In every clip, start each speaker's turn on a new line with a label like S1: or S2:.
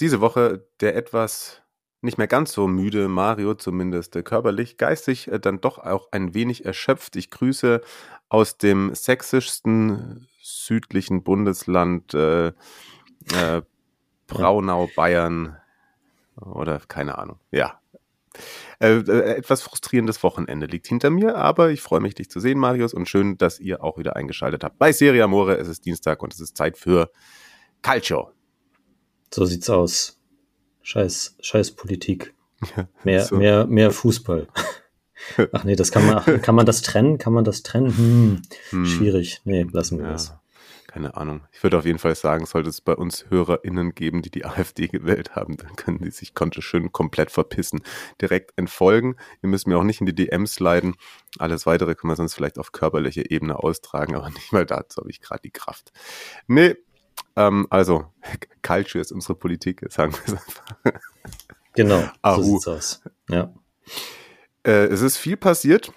S1: Diese Woche der etwas nicht mehr ganz so müde Mario, zumindest äh, körperlich, geistig äh, dann doch auch ein wenig erschöpft. Ich grüße aus dem sächsischsten südlichen Bundesland äh, äh, Braunau, Bayern oder keine Ahnung. Ja. Äh, äh, etwas frustrierendes Wochenende liegt hinter mir, aber ich freue mich, dich zu sehen, Marius, und schön, dass ihr auch wieder eingeschaltet habt. Bei Serie Amore, es ist Dienstag und es ist Zeit für Calcio.
S2: So sieht's aus. Scheiß, scheiß Politik.
S1: Ja,
S2: Mehr,
S1: so.
S2: mehr, mehr Fußball. Ach nee, das kann man, ach, kann man das trennen? Kann man das trennen? Hm,
S1: Hm.
S2: schwierig. Nee, lassen wir
S1: Ja,
S2: das.
S1: keine Ahnung. Ich würde auf jeden Fall sagen, sollte es bei uns HörerInnen geben, die die AfD gewählt haben, dann können die sich konnte schön komplett verpissen. Direkt entfolgen. Ihr müsst mir auch nicht in die DMs leiden. Alles weitere können wir sonst vielleicht auf körperlicher Ebene austragen, aber nicht mal dazu habe ich gerade die Kraft. Nee, ähm, also, Culture ist unsere Politik, sagen wir es einfach.
S2: Genau,
S1: Ahu.
S2: so sieht's aus. Ja.
S1: Äh, es ist viel passiert.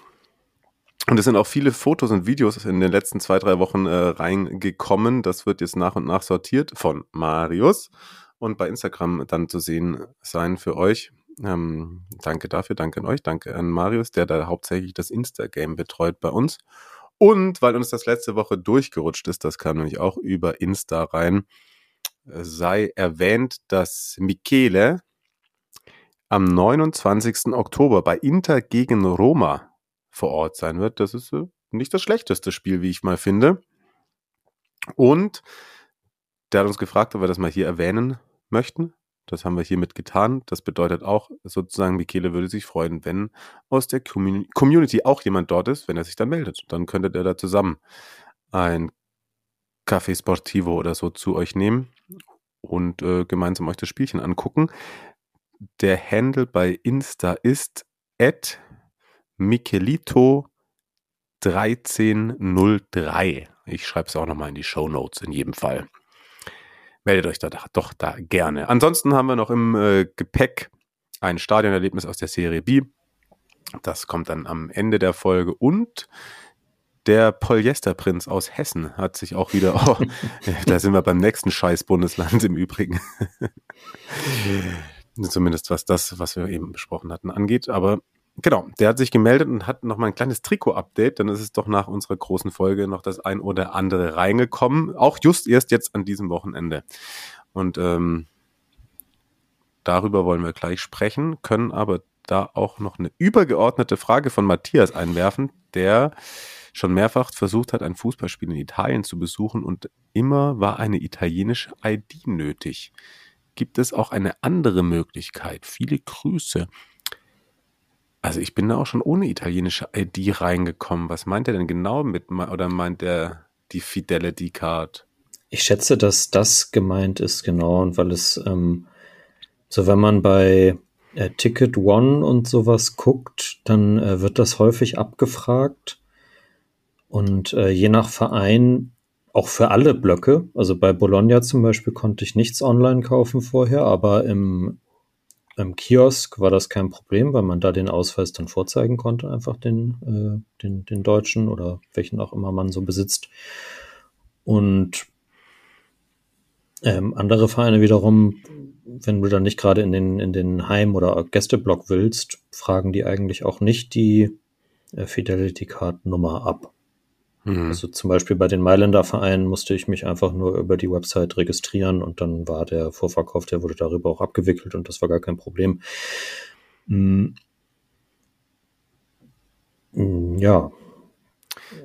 S1: Und es sind auch viele Fotos und Videos in den letzten zwei, drei Wochen äh, reingekommen. Das wird jetzt nach und nach sortiert von Marius und bei Instagram dann zu sehen sein für euch. Ähm, danke dafür, danke an euch, danke an Marius, der da hauptsächlich das Insta-Game betreut bei uns. Und weil uns das letzte Woche durchgerutscht ist, das kam nämlich auch über Insta rein, sei erwähnt, dass Michele am 29. Oktober bei Inter gegen Roma vor Ort sein wird. Das ist äh, nicht das schlechteste Spiel, wie ich mal finde. Und der hat uns gefragt, ob wir das mal hier erwähnen möchten. Das haben wir hiermit getan. Das bedeutet auch sozusagen, Michele würde sich freuen, wenn aus der Commun- Community auch jemand dort ist, wenn er sich dann meldet. Dann könntet ihr da zusammen ein Café Sportivo oder so zu euch nehmen und äh, gemeinsam euch das Spielchen angucken. Der Handle bei Insta ist at Michelito 1303. Ich schreibe es auch nochmal in die Show Notes in jedem Fall. Meldet euch da doch da gerne. Ansonsten haben wir noch im äh, Gepäck ein Stadionerlebnis aus der Serie B. Das kommt dann am Ende der Folge und der Polyesterprinz aus Hessen hat sich auch wieder, oh, da sind wir beim nächsten Scheiß-Bundesland im Übrigen. Zumindest was das, was wir eben besprochen hatten, angeht. Aber genau, der hat sich gemeldet und hat noch mal ein kleines Trikot-Update. Dann ist es doch nach unserer großen Folge noch das ein oder andere reingekommen. Auch just erst jetzt an diesem Wochenende. Und ähm, darüber wollen wir gleich sprechen, können aber da auch noch eine übergeordnete Frage von Matthias einwerfen, der schon mehrfach versucht hat, ein Fußballspiel in Italien zu besuchen und immer war eine italienische ID nötig. Gibt es auch eine andere Möglichkeit? Viele Grüße. Also ich bin da auch schon ohne italienische ID reingekommen. Was meint er denn genau mit, oder meint er die Fidelity Card?
S2: Ich schätze, dass das gemeint ist, genau, und weil es, ähm, so wenn man bei äh, Ticket One und sowas guckt, dann äh, wird das häufig abgefragt. Und äh, je nach Verein auch für alle Blöcke. Also bei Bologna zum Beispiel konnte ich nichts online kaufen vorher, aber im, im Kiosk war das kein Problem, weil man da den Ausweis dann vorzeigen konnte, einfach den, äh, den, den deutschen oder welchen auch immer man so besitzt. Und ähm, andere Vereine wiederum, wenn du dann nicht gerade in den, in den Heim- oder Gästeblock willst, fragen die eigentlich auch nicht die äh, Fidelity Card Nummer ab.
S1: Mhm.
S2: Also zum Beispiel bei den Mailänder Vereinen musste ich mich einfach nur über die Website registrieren und dann war der Vorverkauf, der wurde darüber auch abgewickelt und das war gar kein Problem. Mm. Mm, Ja.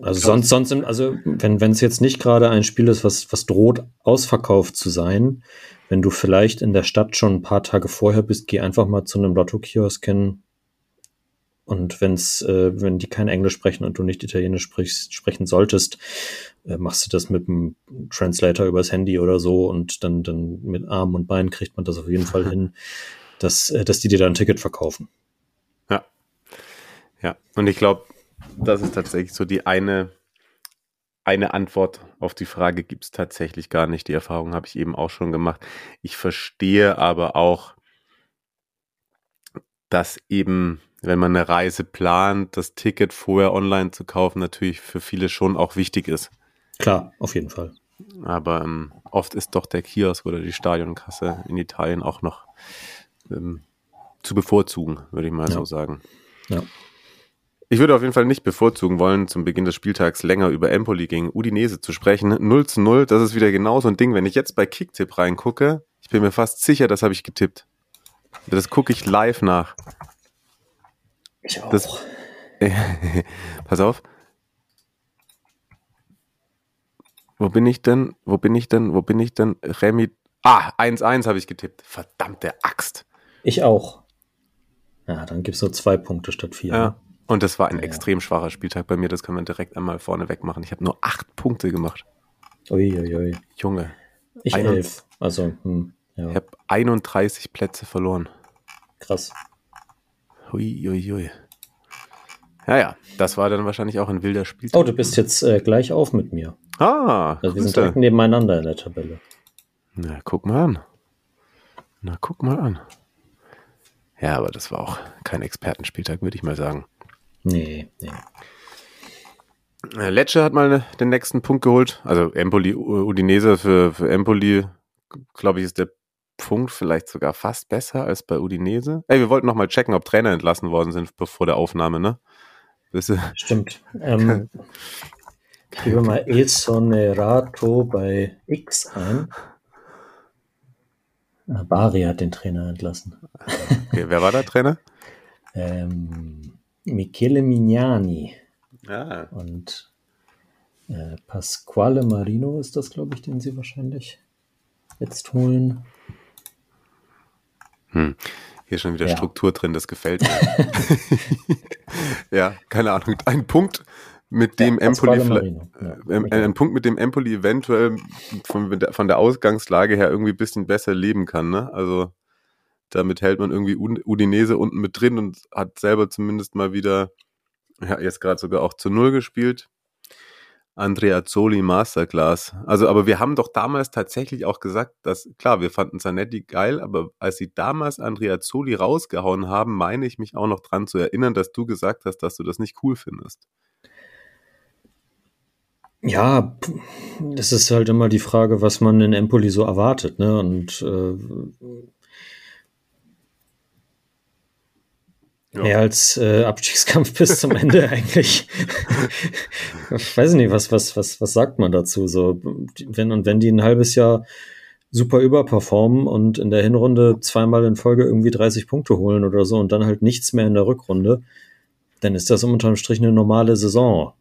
S2: Also sonst, sonst, also wenn wenn es jetzt nicht gerade ein Spiel ist, was, was droht, ausverkauft zu sein, wenn du vielleicht in der Stadt schon ein paar Tage vorher bist, geh einfach mal zu einem Lotto-Kiosk hin Und wenn's, äh, wenn die kein Englisch sprechen und du nicht Italienisch sprichst, sprechen solltest, äh, machst du das mit einem Translator übers Handy oder so und dann, dann mit Arm und Bein kriegt man das auf jeden Fall hin, dass, äh, dass die dir da ein Ticket verkaufen.
S1: Ja. Ja. Und ich glaube, das ist tatsächlich so die eine, eine Antwort auf die Frage gibt es tatsächlich gar nicht. Die Erfahrung habe ich eben auch schon gemacht. Ich verstehe aber auch, dass eben, wenn man eine Reise plant, das Ticket vorher online zu kaufen, natürlich für viele schon auch wichtig ist.
S2: Klar, auf jeden Fall.
S1: Aber ähm, oft ist doch der Kiosk oder die Stadionkasse in Italien auch noch ähm, zu bevorzugen, würde ich mal
S2: Ja.
S1: so sagen.
S2: Ja.
S1: Ich würde auf jeden Fall nicht bevorzugen wollen, zum Beginn des Spieltags länger über Empoli gegen Udinese zu sprechen. 0 zu 0, das ist wieder genau so ein Ding. Wenn ich jetzt bei Kicktipp reingucke, ich bin mir fast sicher, das habe ich getippt. Das gucke ich live nach.
S2: Ich auch.
S1: Das- Pass auf. Wo bin ich denn? Wo bin ich denn? Wo bin ich denn? Remi. Ah, 1-1 habe ich getippt. Verdammte Axt.
S2: ich auch. Ja, dann gibt's nur zwei Punkte statt vier.
S1: Ja.
S2: ne?
S1: Und das war ein
S2: Ja, ja.
S1: extrem schwacher Spieltag bei mir. Das kann man direkt einmal vorne wegmachen. Ich habe nur acht Punkte gemacht.
S2: Uiuiui.
S1: Junge.
S2: Ich elf. Also, hm, ja,
S1: Ich habe 31 Plätze verloren.
S2: krass.
S1: Hui, hui, hui. Ja, ja. Das war dann wahrscheinlich auch ein wilder Spieltag.
S2: Oh, du bist jetzt äh, gleich auf mit mir.
S1: Ah,
S2: Also wir sind direkt nebeneinander in der Tabelle.
S1: Na, guck mal an. Na, guck mal an. Ja, aber das war auch kein Expertenspieltag, würde ich mal sagen.
S2: Nee, nee.
S1: Äh, Lecce hat mal ne- den nächsten Punkt geholt. Also Empoli, Udinese für, für Empoli, glaube ich, ist der Punkt vielleicht sogar fast besser als bei Udinese. Ey, wir wollten noch mal checken, ob Trainer entlassen worden sind bevor der Aufnahme, ne?
S2: Stimmt. Ähm, ich gebe mal Esonerato bei X ein. Ah, Bari hat den Trainer entlassen.
S1: Okay, wer war der Trainer?
S2: Ähm, Michele Mignani
S1: Ja.
S2: und äh, Pasquale Marino ist das, glaube ich, den sie wahrscheinlich jetzt holen.
S1: Hm. Hier ist schon wieder
S2: Ja.
S1: Struktur drin, das gefällt mir. ja, keine Ahnung. Ein Punkt, mit dem
S2: Ja,
S1: Empoli.
S2: Marino. Ja, Michele.
S1: ein Punkt, mit dem Empoli eventuell von der, von der Ausgangslage her irgendwie ein bisschen besser leben kann. Ne? Also damit hält man irgendwie Udinese unten mit drin und hat selber zumindest mal wieder, ja, jetzt gerade sogar auch zu Null gespielt. Andrea Zoli Masterclass. Also, aber wir haben doch damals tatsächlich auch gesagt, dass, klar, wir fanden Zanetti geil, aber als sie damals Andrea Zoli rausgehauen haben, meine ich mich auch noch dran zu erinnern, dass du gesagt hast, dass du das nicht cool findest.
S2: Ja, das ist halt immer die Frage, was man in Empoli so erwartet, ne? Und äh,
S1: Ja.
S2: mehr als äh, Abstiegskampf bis zum Ende eigentlich. ich weiß nicht, was, was, was, was sagt man dazu? So, wenn und wenn die ein halbes Jahr super überperformen und in der Hinrunde zweimal in Folge irgendwie 30 Punkte holen oder so und dann halt nichts mehr in der Rückrunde, dann ist das unterm Strich eine normale Saison.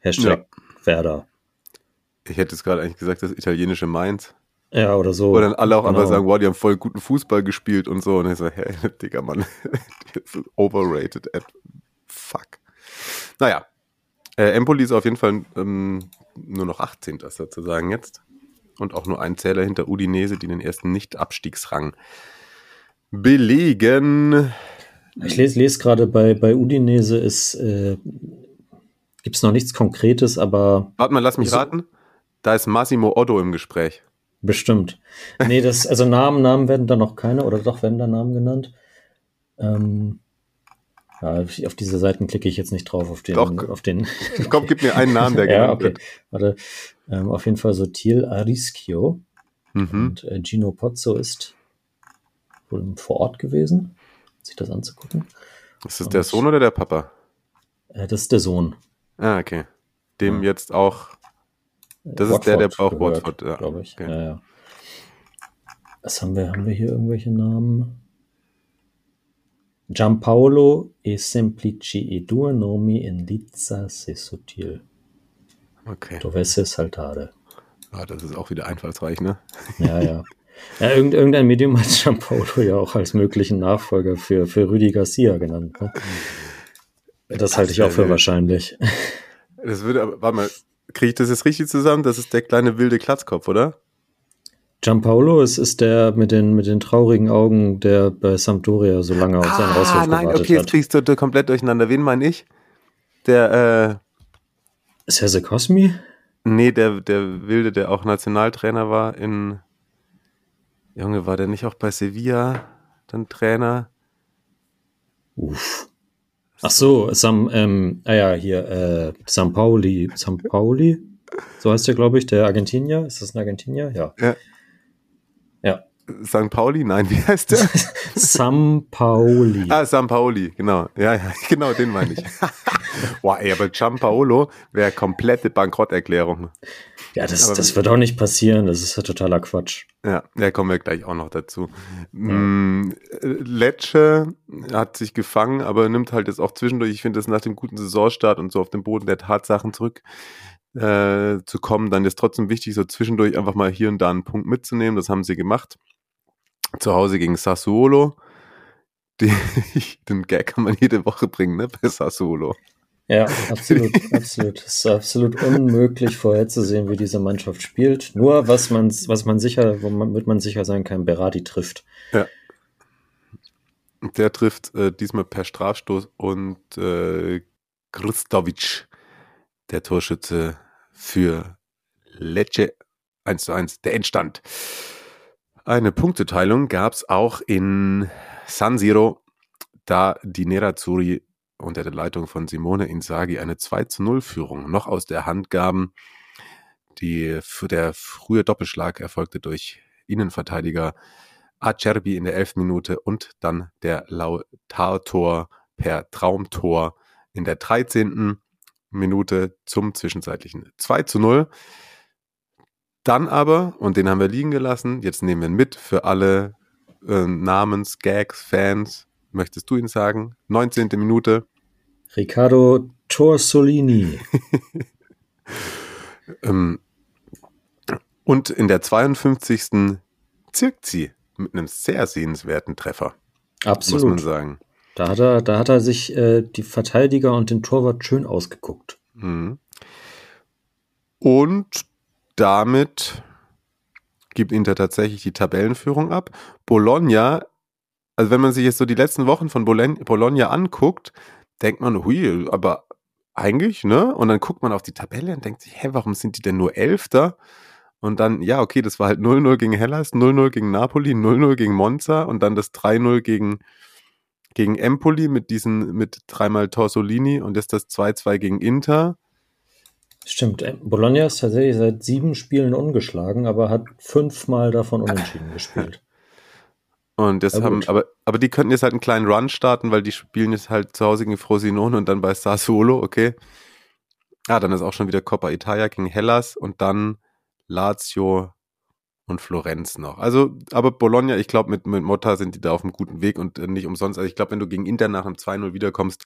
S2: Hashtag Werder.
S1: Ich hätte es gerade eigentlich gesagt, das italienische Mainz.
S2: Ja, oder so.
S1: Wo dann alle auch
S2: Genau.
S1: einmal sagen, wow, die haben voll guten Fußball gespielt und so. Und ich so, hey, Digga, Mann, das overrated at fuck. Naja, äh, Empoli ist auf jeden Fall ähm, nur noch 18. sozusagen jetzt. Und auch nur ein Zähler hinter Udinese, die den ersten Nicht-Abstiegsrang belegen.
S2: Ich lese, lese gerade bei, bei Udinese ist, äh, gibt es noch nichts Konkretes, aber
S1: Warte mal, lass mich raten. Da ist Massimo Otto im Gespräch.
S2: Bestimmt. Nee, das, also Namen, Namen werden da noch keine, oder doch werden da Namen genannt. Ähm, ja, auf diese Seiten klicke ich jetzt nicht drauf, auf den,
S1: Doch.
S2: auf den.
S1: Komm, gib mir einen Namen, der
S2: ja,
S1: genannt
S2: okay.
S1: wird.
S2: Warte. Ähm, auf jeden Fall Sotil Arischio
S1: Mhm.
S2: und äh, Gino Pozzo ist wohl vor Ort gewesen, sich das anzugucken.
S1: Ist das der Sohn oder der Papa?
S2: Äh, das ist der Sohn.
S1: Ah, okay. Dem
S2: Ja.
S1: jetzt auch. Das ist der, der braucht Watford, ja.
S2: glaube ich.
S1: Okay.
S2: Ja, ja. Was haben wir? Haben wir hier irgendwelche Namen? Giampaolo e semplici e due nomi in Lizza se sottil.
S1: Okay.
S2: Dovesse saltare.
S1: Ah, das ist auch wieder einfallsreich, ne?
S2: Ja, ja. Ja, irgendein Medium hat Giampaolo ja auch als möglichen Nachfolger für, für Rüdi Garcia genannt. Ne? Das halte ich auch für wahrscheinlich.
S1: Das würde aber, warte mal, kriege ich das jetzt richtig zusammen? Das ist der kleine wilde Klatzkopf, oder?
S2: Giampaolo ist, ist der mit den, mit den traurigen Augen, der bei Sampdoria so lange auf seinen ah, Rauswurf nein, gewartet okay,
S1: jetzt kriegst du, du komplett durcheinander. Wen meine ich? Der,
S2: äh. Serse Cosmi?
S1: Nee, der, der Wilde, der auch Nationaltrainer war in. Junge, war der nicht auch bei Sevilla dann Trainer?
S2: Uff. Ach so, Sam, ähm, ah ja, hier, äh, San Pauli, San Pauli, so heißt der, glaube ich, der Argentinier. Ist das ein Argentinier? Ja.
S1: Ja.
S2: ja.
S1: St. Pauli? Nein, wie heißt der?
S2: Sam Pauli.
S1: Ah, Sam Pauli, genau. Ja, ja, genau, den meine ich. Boah, ey, aber Giampaolo wäre komplette Bankrotterklärung.
S2: Ja, das, das wird auch nicht passieren. Das ist ja totaler Quatsch.
S1: Ja, da kommen wir gleich auch noch dazu. Mm, Lecce hat sich gefangen, aber nimmt halt jetzt auch zwischendurch, ich finde das nach dem guten Saisonstart und so auf den Boden der Tatsachen zurück äh, zu kommen, dann ist trotzdem wichtig, so zwischendurch einfach mal hier und da einen Punkt mitzunehmen. Das haben sie gemacht. Zu Hause gegen Sassuolo. Die, den Gag kann man jede Woche bringen, ne, bei Sassuolo.
S2: Ja, absolut, absolut. Es ist absolut unmöglich vorherzusehen, wie diese Mannschaft spielt. Nur was man, was man sicher, womit man sicher sein kann, Berardi trifft.
S1: Ja. Der trifft äh, diesmal per Strafstoß und äh, Kristovic, der Torschütze für Lecce 1 zu 1, der Endstand. Eine Punkteteilung gab es auch in San Siro, da die Nerazzurri unter der Leitung von Simone Inzaghi eine 2 zu 0 Führung noch aus der Hand gaben. Die, der frühe Doppelschlag erfolgte durch Innenverteidiger Acerbi in der 11. Minute und dann der Lautar-Tor per Traumtor in der 13. Minute zum zwischenzeitlichen 2 zu 0. Dann aber, und den haben wir liegen gelassen, jetzt nehmen wir ihn mit für alle äh, Namens, Gags, Fans, möchtest du ihn sagen? 19. Minute.
S2: Riccardo Torsolini.
S1: ähm, und in der 52. zirkt sie mit einem sehr sehenswerten Treffer.
S2: Absolut. Muss man sagen. Da hat er, da hat er sich äh, die Verteidiger und den Torwart schön ausgeguckt.
S1: Mhm. Und damit gibt Inter tatsächlich die Tabellenführung ab. Bologna also wenn man sich jetzt so die letzten Wochen von Bologna anguckt, denkt man, hui, aber eigentlich, ne? Und dann guckt man auf die Tabelle und denkt sich, hä, warum sind die denn nur Elfter? Und dann, ja, okay, das war halt 0-0 gegen Hellas, 0-0 gegen Napoli, 0-0 gegen Monza und dann das 3-0 gegen, gegen Empoli mit diesen, mit dreimal Torsolini und jetzt das 2-2 gegen Inter.
S2: Stimmt, äh, Bologna ist tatsächlich seit sieben Spielen ungeschlagen, aber hat fünfmal davon unentschieden gespielt.
S1: Und das haben, aber, aber die könnten jetzt halt einen kleinen Run starten, weil die spielen jetzt halt zu Hause gegen Frosinone und dann bei Sassuolo, okay. Ah, dann ist auch schon wieder Coppa Italia gegen Hellas und dann Lazio und Florenz noch. Also, aber Bologna, ich glaube, mit, mit Motta sind die da auf einem guten Weg und äh, nicht umsonst. Also ich glaube, wenn du gegen Inter nach einem 2-0 wiederkommst,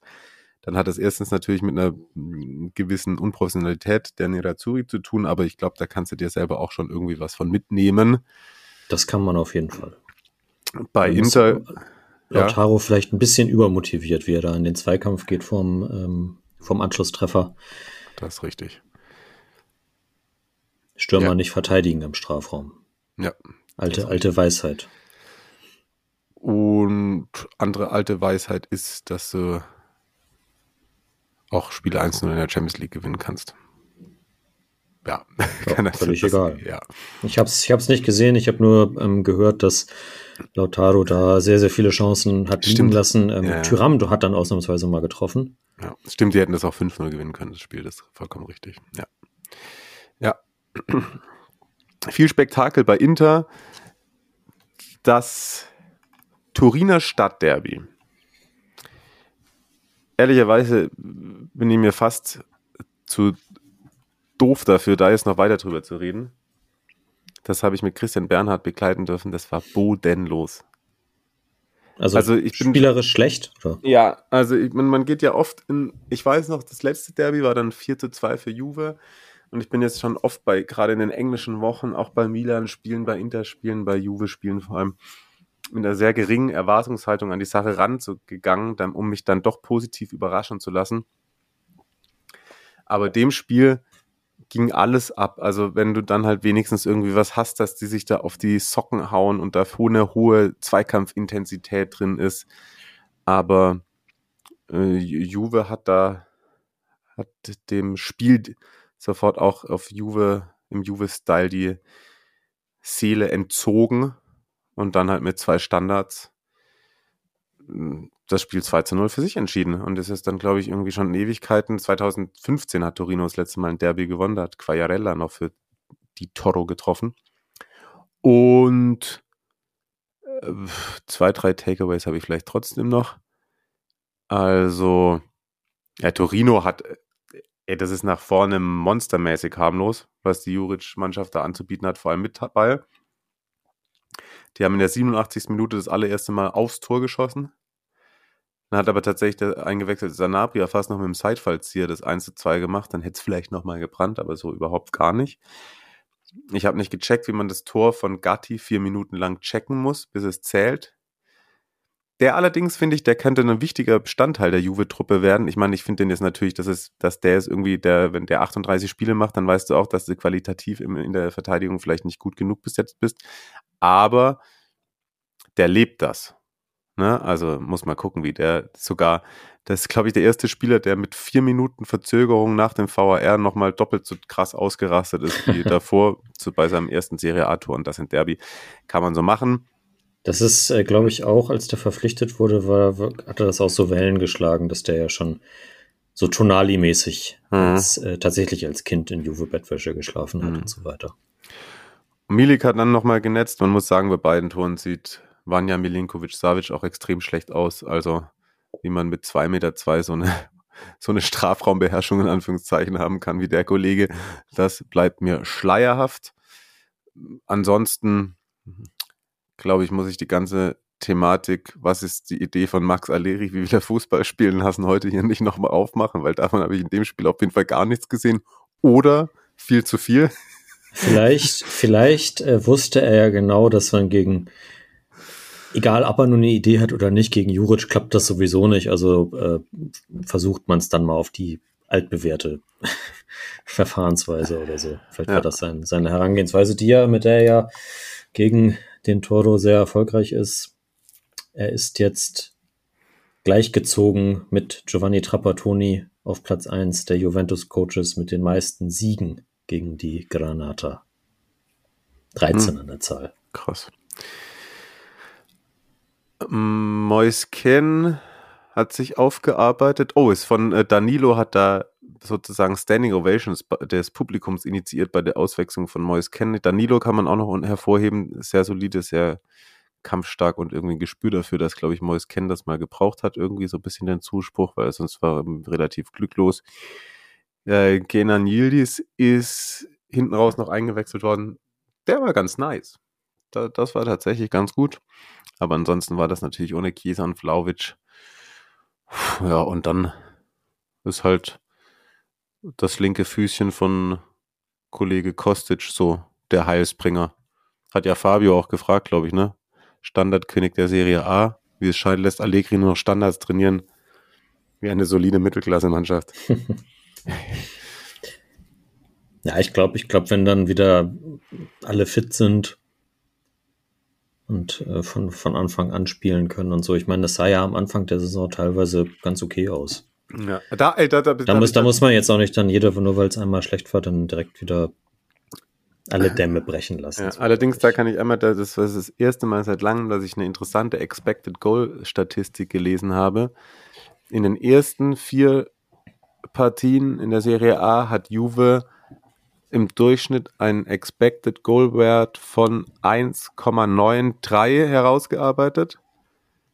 S1: dann hat das erstens natürlich mit einer mm, gewissen Unprofessionalität der Nerazzurri zu tun, aber ich glaube, da kannst du dir selber auch schon irgendwie was von mitnehmen.
S2: Das kann man auf jeden Fall.
S1: Bei Inter.
S2: Lautaro ja. vielleicht ein bisschen übermotiviert, wie er da in den Zweikampf geht vom, ähm, vom Anschlusstreffer.
S1: Das ist richtig.
S2: Stürmer ja. nicht verteidigen im Strafraum.
S1: Ja.
S2: Alte, alte Weisheit.
S1: Und andere alte Weisheit ist, dass du auch Spiele 1-0 in der Champions League gewinnen kannst ja,
S2: ja völlig das, egal. Ja. Ich habe es ich hab's nicht gesehen, ich habe nur ähm, gehört, dass Lautaro da sehr, sehr viele Chancen hat liegen lassen. Ähm, ja, Tyram hat dann ausnahmsweise mal getroffen.
S1: Ja, stimmt, die hätten das auch 5-0 gewinnen können, das Spiel, das ist vollkommen richtig. Ja. Ja. Viel Spektakel bei Inter. Das Turiner Stadtderby. Ehrlicherweise bin ich mir fast zu doof dafür, da jetzt noch weiter drüber zu reden. Das habe ich mit Christian Bernhard begleiten dürfen. Das war bodenlos.
S2: Also, also ich bin, spielerisch schlecht? Oder?
S1: Ja, also ich, man, man geht ja oft in, ich weiß noch, das letzte Derby war dann 4 zu 2 für Juve Und ich bin jetzt schon oft bei, gerade in den englischen Wochen, auch bei Milan-Spielen, bei Inter-Spielen, bei Juve-Spielen vor allem, mit einer sehr geringen Erwartungshaltung an die Sache ranzugegangen, um mich dann doch positiv überraschen zu lassen. Aber dem Spiel ging alles ab. Also wenn du dann halt wenigstens irgendwie was hast, dass die sich da auf die Socken hauen und da eine hohe Zweikampfintensität drin ist. Aber äh, Juve hat da hat dem Spiel sofort auch auf Juve im Juve-Style die Seele entzogen und dann halt mit zwei Standards das Spiel 2 zu 0 für sich entschieden. Und es ist dann, glaube ich, irgendwie schon in Ewigkeiten. 2015 hat Torino das letzte Mal ein Derby gewonnen. Da hat Quagliarella noch für die Toro getroffen. Und äh, zwei, drei Takeaways habe ich vielleicht trotzdem noch. Also, ja, Torino hat, ey, das ist nach vorne monstermäßig harmlos, was die Juric-Mannschaft da anzubieten hat, vor allem mit Ball. Die haben in der 87. Minute das allererste Mal aufs Tor geschossen. Dann hat aber tatsächlich der eingewechselte Sanabria fast noch mit dem Sidefallzieher das 1 zu 2 gemacht. Dann hätte es vielleicht nochmal gebrannt, aber so überhaupt gar nicht. Ich habe nicht gecheckt, wie man das Tor von Gatti vier Minuten lang checken muss, bis es zählt. Der allerdings, finde ich, der könnte ein wichtiger Bestandteil der Juve-Truppe werden. Ich meine, ich finde den jetzt natürlich, dass, es, dass der ist irgendwie, der, wenn der 38 Spiele macht, dann weißt du auch, dass du qualitativ in, in der Verteidigung vielleicht nicht gut genug besetzt bist. Aber der lebt das. Ne? Also muss mal gucken, wie der sogar, das ist, glaube ich, der erste Spieler, der mit vier Minuten Verzögerung nach dem VAR nochmal doppelt so krass ausgerastet ist wie davor zu, bei seinem ersten Serie A-Tor und das in Derby. Kann man so machen.
S2: Das ist, äh, glaube ich, auch, als der verpflichtet wurde, war, hat er das auch so Wellen geschlagen, dass der ja schon so Tonali-mäßig mhm. als, äh, tatsächlich als Kind in Juve-Bettwäsche geschlafen hat mhm. und so weiter.
S1: Milik hat dann nochmal genetzt. Man muss sagen, bei beiden Toren sieht Vanja Milinkovic-Savic auch extrem schlecht aus. Also, wie man mit zwei Meter zwei so eine, so eine Strafraumbeherrschung in Anführungszeichen haben kann, wie der Kollege, das bleibt mir schleierhaft. Ansonsten, glaube ich, muss ich die ganze Thematik, was ist die Idee von Max Alleri, wie wir Fußball spielen lassen, heute hier nicht nochmal aufmachen, weil davon habe ich in dem Spiel auf jeden Fall gar nichts gesehen. Oder viel zu viel.
S2: Vielleicht, vielleicht äh, wusste er ja genau, dass man gegen egal ob er nur eine Idee hat oder nicht, gegen Juric klappt das sowieso nicht. Also äh, versucht man es dann mal auf die altbewährte Verfahrensweise oder so. Vielleicht ja. war das sein, seine Herangehensweise, die ja, mit der er ja gegen den Toro sehr erfolgreich ist. Er ist jetzt gleichgezogen mit Giovanni Trapattoni auf Platz 1 der Juventus-Coaches mit den meisten Siegen gegen die Granata. 13 hm. an der Zahl.
S1: Krass. Moisken hat sich aufgearbeitet. Oh, ist von äh, Danilo hat da sozusagen Standing Ovations des Publikums initiiert bei der Auswechslung von Moisken. Danilo kann man auch noch hervorheben, sehr solide, sehr kampfstark und irgendwie ein Gespür dafür, dass, glaube ich, Moisken das mal gebraucht hat, irgendwie so ein bisschen den Zuspruch, weil sonst war er relativ glücklos. Äh, Kenan Yildiz ist hinten raus noch eingewechselt worden. Der war ganz nice. Da, das war tatsächlich ganz gut. Aber ansonsten war das natürlich ohne Chiesa und Flauwitsch. Ja, und dann ist halt das linke Füßchen von Kollege Kostic so der Heilsbringer. Hat ja Fabio auch gefragt, glaube ich, ne? Standardkönig der Serie A. Wie es scheint, lässt Allegri nur noch Standards trainieren. Wie eine solide Mittelklasse-Mannschaft.
S2: ja, ich glaube, ich glaube, wenn dann wieder alle fit sind, und äh, von, von Anfang an spielen können und so. Ich meine, das sah ja am Anfang der Saison teilweise ganz okay aus.
S1: Ja, da, ey, da, da,
S2: da, muss, da muss man jetzt auch nicht dann jeder, nur weil es einmal schlecht war, dann direkt wieder alle Dämme brechen lassen.
S1: Ja, allerdings, da kann ich einmal, das war das erste Mal seit langem, dass ich eine interessante Expected Goal Statistik gelesen habe. In den ersten vier Partien in der Serie A hat Juve im Durchschnitt einen Expected Goal Wert von 1,93 herausgearbeitet.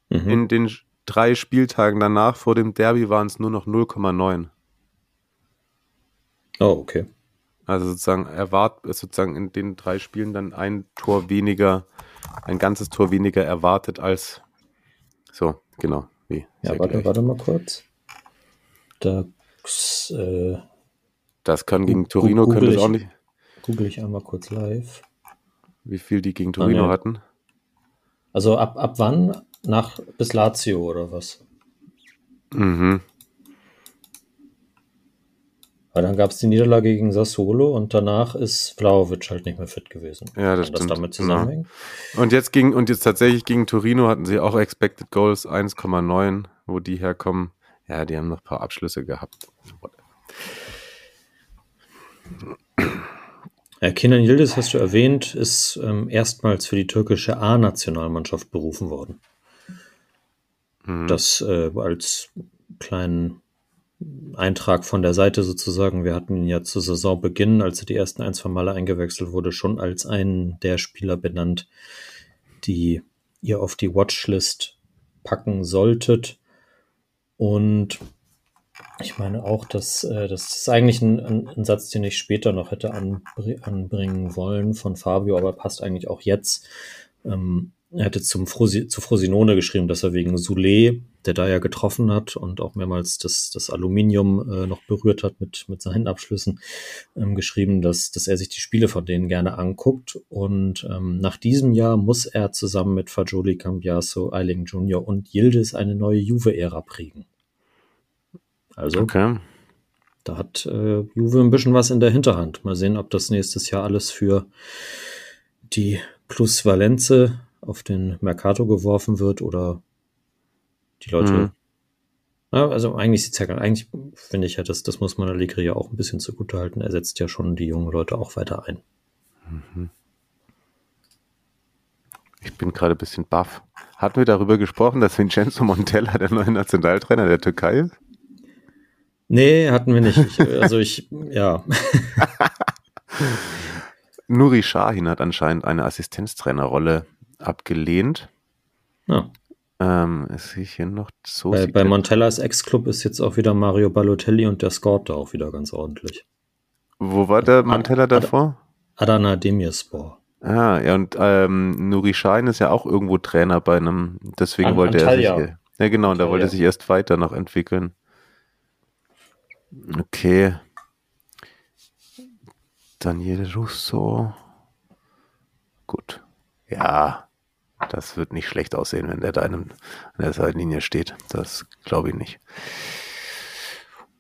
S1: Mhm. In den drei Spieltagen danach vor dem Derby waren es nur noch 0,9.
S2: Oh, okay.
S1: Also sozusagen erwart sozusagen in den drei Spielen dann ein Tor weniger, ein ganzes Tor weniger erwartet als so, genau.
S2: Wie, ja, warte, warte mal kurz. Da äh,
S1: Das kann gegen Torino,
S2: Google
S1: könnte es
S2: ich-
S1: auch nicht.
S2: Google ich einmal kurz live.
S1: Wie viel die gegen Torino
S2: nee.
S1: hatten?
S2: Also ab, ab wann? Nach bis Lazio oder was?
S1: Mhm.
S2: Weil dann gab es die Niederlage gegen Sassuolo und danach ist Vlaovic halt nicht mehr fit gewesen.
S1: Ja, das
S2: Kann das
S1: stimmt.
S2: damit zusammenhängen?
S1: Und jetzt ging, und jetzt tatsächlich gegen Torino hatten sie auch Expected Goals 1,9, wo die herkommen. Ja, die haben noch ein paar Abschlüsse gehabt.
S2: Ja, Kenan Yildiz, hast du erwähnt, ist ähm, erstmals für die türkische A-Nationalmannschaft berufen worden.
S1: Mhm.
S2: Das äh, als kleinen Eintrag von der Seite sozusagen. Wir hatten ihn ja zu Saisonbeginn, als er die ersten ein, zwei Male eingewechselt wurde, schon als einen der Spieler benannt, die ihr auf die Watchlist packen solltet. Und ich meine auch, dass äh, das ist eigentlich ein, ein, Satz, den ich später noch hätte anbr anbringen wollen von Fabio, aber passt eigentlich auch jetzt. Ähm, er hätte zum Frosi zu Frosinone geschrieben, dass er wegen Soule, der da ja getroffen hat und auch mehrmals das, das Aluminium äh, noch berührt hat mit, mit seinen Abschlüssen, ähm, geschrieben, dass, dass er sich die Spiele von denen gerne anguckt. Und ähm, nach diesem Jahr muss er zusammen mit Fagioli, Cambiaso, Eiling Jr. und Yildiz eine neue Juve-Ära prägen. Also,
S1: Okay.
S2: da hat äh, Juve ein bisschen was in der Hinterhand. Mal sehen, ob das nächstes Jahr alles für die Plus Valenze auf den Mercato geworfen wird oder die Leute.
S1: Mhm.
S2: Ja, also eigentlich sieht's ja eigentlich finde ich ja, das, das muss man Allegri ja auch ein bisschen zugute halten. Er setzt ja schon die jungen Leute auch weiter ein.
S1: Ich bin gerade ein bisschen baff. Hatten wir darüber gesprochen, dass Vincenzo Montella der neue Nationaltrainer der Türkei ist?
S2: Nee, hatten wir nicht. Ich, also ich, ja.
S1: Nuri Sahin hat anscheinend eine Assistenztrainerrolle abgelehnt.
S2: ja.
S1: Ähm, ist hier noch so
S2: Bei, bei Montellas Ex-Club ist jetzt auch wieder Mario Balotelli und der Scout da auch wieder ganz ordentlich.
S1: Wo war der Montella davor?
S2: Adana Demirspor.
S1: Ah, ja, und ähm, Nuri Sahin ist ja auch irgendwo Trainer bei einem, deswegen
S2: An-
S1: wollte er sich.
S2: Antalya.
S1: Ja, genau, und da wollte er
S2: Antalya.
S1: sich erst weiter noch entwickeln. Okay. Daniel Russo. Gut. Ja, das wird nicht schlecht aussehen, wenn der da in, an der Seitenlinie steht. Das glaube ich nicht.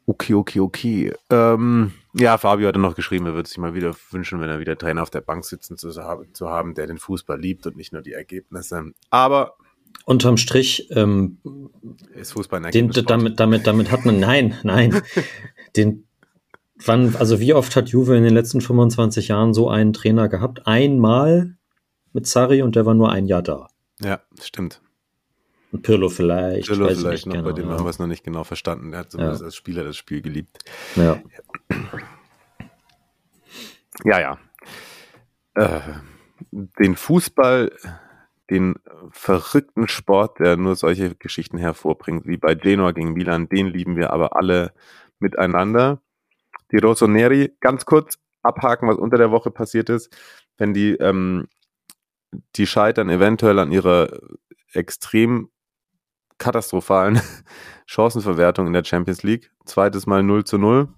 S1: Okay, okay, okay. Ähm, ja, Fabio hatte noch geschrieben, er würde sich mal wieder wünschen, wenn er wieder Trainer auf der Bank sitzen zu, haben- zu haben, der den Fußball liebt und nicht nur die Ergebnisse. Aber
S2: Unterm Strich, ähm,
S1: ist Fußball ein
S2: den, damit, damit, damit hat man, nein, nein, den, wann, also wie oft hat Juve in den letzten 25 Jahren so einen Trainer gehabt? Einmal mit Sarri und der war nur ein Jahr da.
S1: Ja, stimmt.
S2: Und Pirlo vielleicht,
S1: Pirlo vielleicht noch, bei
S2: genau,
S1: dem haben wir es noch nicht genau verstanden. Er hat zumindest
S2: Ja.
S1: als Spieler das Spiel geliebt.
S2: ja.
S1: Ja, ja. Äh, den Fußball, den verrückten Sport, der nur solche Geschichten hervorbringt, wie bei Genoa gegen Milan, den lieben wir aber alle miteinander. Die Rossoneri, ganz kurz abhaken, was unter der Woche passiert ist. Wenn die, ähm, die scheitern eventuell an ihrer extrem katastrophalen Chancenverwertung in der Champions League. Zweites Mal 0 zu 0.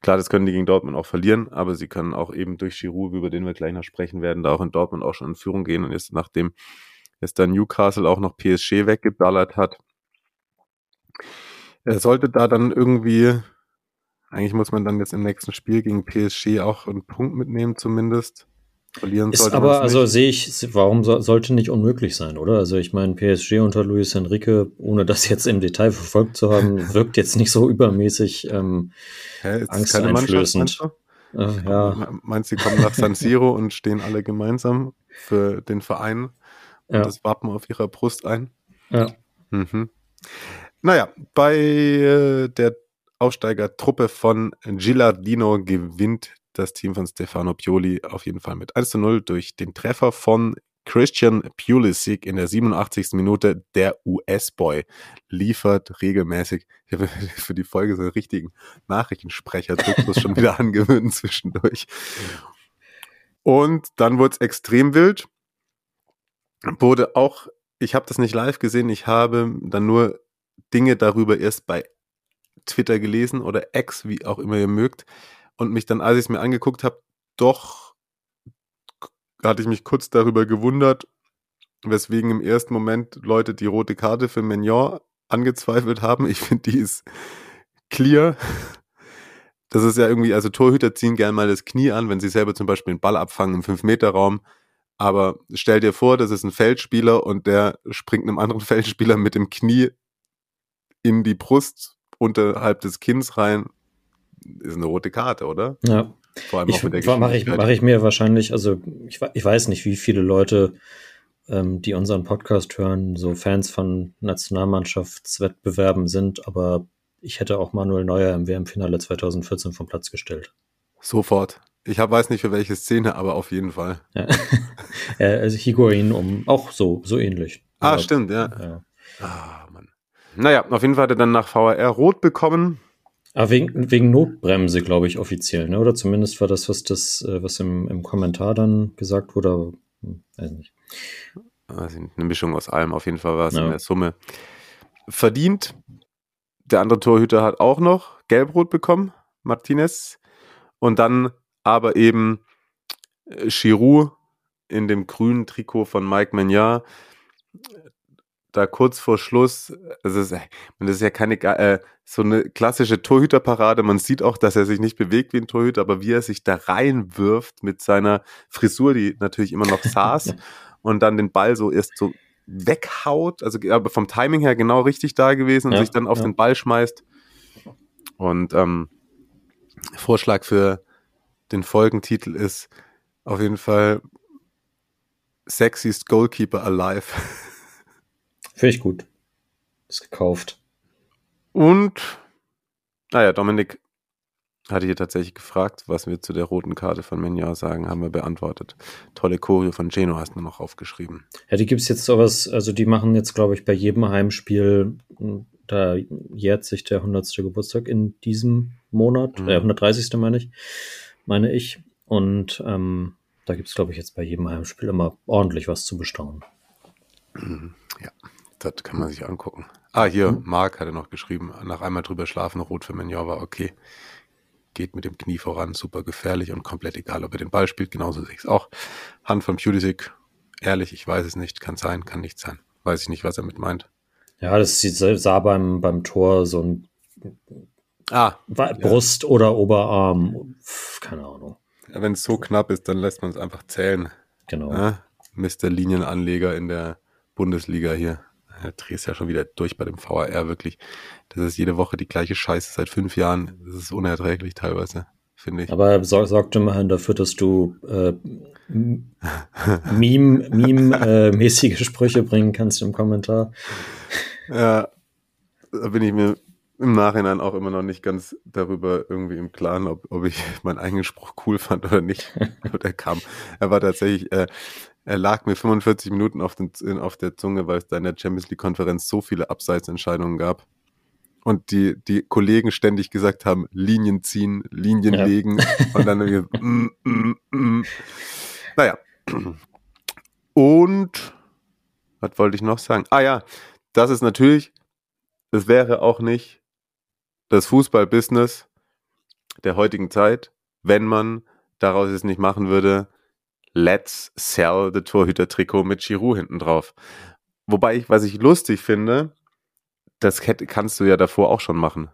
S1: Klar, das können die gegen Dortmund auch verlieren, aber sie können auch eben durch Giroud, über den wir gleich noch sprechen werden, da auch in Dortmund auch schon in Führung gehen. Und jetzt, nachdem jetzt dann Newcastle auch noch PSG weggeballert hat, er sollte da dann irgendwie, eigentlich muss man dann jetzt im nächsten Spiel gegen PSG auch einen Punkt mitnehmen zumindest. Verlieren
S2: Ist
S1: sollte
S2: aber, also sehe ich, warum so, sollte nicht unmöglich sein, oder? Also ich meine, PSG unter Luis Enrique, ohne das jetzt im Detail verfolgt zu haben, wirkt jetzt nicht so übermäßig ähm,
S1: Hä,
S2: angsteinflößend.
S1: Mannschaft, meinst du?
S2: äh, ja,
S1: Me- Meinst du, die kommen nach San Siro und stehen alle gemeinsam für den Verein und
S2: ja,
S1: das Wappen auf ihrer Brust ein?
S2: ja.
S1: Mhm. Naja, bei äh, der Aufsteigertruppe von Gilardino gewinnt das Team von Stefano Pioli auf jeden Fall mit 1 zu 0 durch den Treffer von Christian Pulisic in der 87. Minute. Der US-Boy liefert regelmäßig. Für die Folge so einen richtigen Nachrichtensprecher-Duktus schon wieder angewöhnt zwischendurch. Und dann wurde es extrem wild. Wurde auch, ich habe das nicht live gesehen, ich habe dann nur Dinge darüber erst bei Twitter gelesen oder X, wie auch immer ihr mögt. Und mich dann, als ich es mir angeguckt habe, doch hatte ich mich kurz darüber gewundert, weswegen im ersten Moment Leute die rote Karte für Mignon angezweifelt haben. Ich finde, die ist clear. Das ist ja irgendwie, also Torhüter ziehen gern mal das Knie an, wenn sie selber zum Beispiel einen Ball abfangen im 5-Meter-Raum. Aber stell dir vor, das ist ein Feldspieler und der springt einem anderen Feldspieler mit dem Knie in die Brust unterhalb des Kinns rein. Ist eine rote Karte, oder?
S2: Ja.
S1: Vor allem
S2: Ich,
S1: auch mit der
S2: mache ich, mach ich mir wahrscheinlich, also ich, ich weiß nicht, wie viele Leute, ähm, die unseren Podcast hören, so Fans von Nationalmannschaftswettbewerben sind, aber ich hätte auch Manuel Neuer im WM-Finale 2014 vom Platz gestellt.
S1: Sofort. Ich hab, weiß nicht für welche Szene, aber auf jeden Fall.
S2: Ja. Also Higuain um auch so, so ähnlich.
S1: Ah,
S2: Aber,
S1: stimmt, ja.
S2: ja.
S1: Ah, Mann. Naja, auf jeden Fall hat er dann nach VAR rot bekommen.
S2: Aber wegen, wegen Notbremse, glaube ich, offiziell, ne? Oder zumindest war das, was das, äh, was im, im Kommentar dann gesagt wurde, hm, weiß nicht.
S1: Also eine Mischung aus allem. Auf jeden Fall war es
S2: Ja.
S1: in der Summe verdient. Der andere Torhüter hat auch noch gelb-rot bekommen, Martinez. Und dann aber eben äh, Giroud in dem grünen Trikot von Mike Magnard. Da kurz vor Schluss, also das ist ja keine äh, so eine klassische Torhüterparade. Man sieht auch, dass er sich nicht bewegt wie ein Torhüter, aber wie er sich da reinwirft mit seiner Frisur, die natürlich immer noch saß, und dann den Ball so erst so weghaut, also aber vom Timing her genau richtig da gewesen und
S2: Ja,
S1: sich dann auf
S2: ja.
S1: den Ball schmeißt. Und ähm, Vorschlag für den Folgentitel ist auf jeden Fall Sexiest Goalkeeper Alive.
S2: Finde ich gut. Ist gekauft.
S1: Und, naja, Dominik hatte hier tatsächlich gefragt, was wir zu der roten Karte von Menja sagen, haben wir beantwortet. Tolle Choreo von Geno hast du noch aufgeschrieben.
S2: Ja, die gibt's jetzt sowas, also die machen jetzt, glaube ich, bei jedem Heimspiel, mh, da jährt sich der 100. Geburtstag in diesem Monat,
S1: Mhm.
S2: äh, 130. meine ich, meine ich. Und ähm, da gibt's, glaube ich, jetzt bei jedem Heimspiel immer ordentlich was zu bestaunen.
S1: Ja, das kann man sich angucken. Ah, hier,
S2: Mhm.
S1: Marc hatte noch geschrieben, nach einmal drüber schlafen, rot für Menja war okay. Geht mit dem Knie voran, super gefährlich und komplett egal, ob er den Ball spielt, genauso sehe ich es auch. Hand von Pulisic, ehrlich, ich weiß es nicht, kann sein, kann nicht sein. Weiß ich nicht, was er mit meint.
S2: Ja, das sieht- sah beim, beim Tor so ein
S1: Ah,
S2: Brust oder Oberarm, keine Ahnung.
S1: wenn es so knapp ist, dann lässt man es einfach zählen.
S2: Genau.
S1: Ja, Mr. Linienanleger in der Bundesliga hier. Er drehst ja schon wieder durch bei dem VAR, wirklich. Das ist jede Woche die gleiche Scheiße seit fünf Jahren. Das ist unerträglich teilweise, finde ich.
S2: Aber sor sorgt immerhin dafür, dass du äh, Meme-mäßige Sprüche bringen kannst im Kommentar.
S1: Ja, da bin ich mir im Nachhinein auch immer noch nicht ganz darüber irgendwie im Klaren, ob, ob ich meinen eigenen Spruch cool fand oder nicht. Und er kam, er war tatsächlich, äh, er lag mir 45 Minuten auf, den, auf der Zunge, weil es da in der Champions League Konferenz so viele Abseitsentscheidungen gab. Und die, die Kollegen ständig gesagt haben, Linien ziehen, Linien
S2: Ja.
S1: legen. Und dann irgendwie, mm, mm, mm. Naja. Und was wollte ich noch sagen? Ah ja, das ist natürlich, es wäre auch nicht das Fußballbusiness der heutigen Zeit, wenn man daraus es nicht machen würde, let's sell the Torhüter-Trikot mit Giroud hinten drauf. Wobei ich, was ich lustig finde, das kannst du ja davor auch schon machen.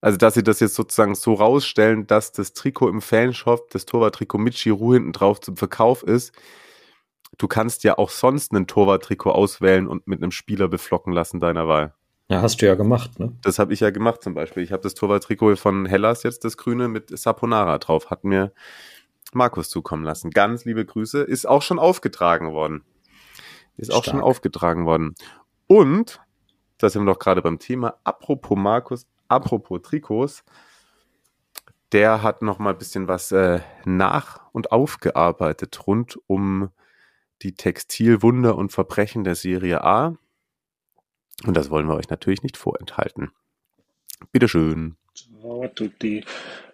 S1: Also, dass sie das jetzt sozusagen so rausstellen, dass das Trikot im Fanshop, das Torwarttrikot mit Giroud hinten drauf zum Verkauf ist. Du kannst ja auch sonst ein Torwarttrikot auswählen und mit einem Spieler beflocken lassen deiner Wahl.
S2: Ja, hast du ja gemacht, ne?
S1: Das habe ich ja gemacht zum Beispiel. Ich habe das Torwarttrikot von Hellas jetzt, das grüne, mit Saponara drauf. Hat mir Markus zukommen lassen. Ganz liebe Grüße. Ist auch schon aufgetragen worden. Ist auch
S2: Stark.
S1: schon aufgetragen worden. Und, da sind wir doch gerade beim Thema, apropos Markus, apropos Trikots, der hat noch mal ein bisschen was äh, nach- und aufgearbeitet rund um die Textilwunder und Verbrechen der Serie A. Und das wollen wir euch natürlich nicht vorenthalten. Bitteschön.
S3: Ciao tutti.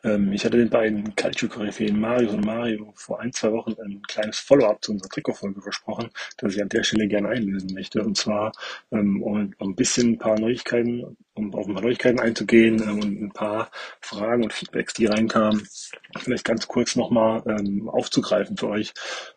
S3: Ähm, ich hatte den beiden Calcio-Koryphäen Marius und Mario vor ein, zwei Wochen ein kleines Follow-up zu unserer Trikotfolge versprochen, das ich an der Stelle gerne einlösen möchte. Und zwar, ähm, um ein bisschen ein paar Neuigkeiten, um auf ein paar Neuigkeiten einzugehen ähm, und ein paar Fragen und Feedbacks, die reinkamen, vielleicht ganz kurz nochmal aufzugreifen für euch.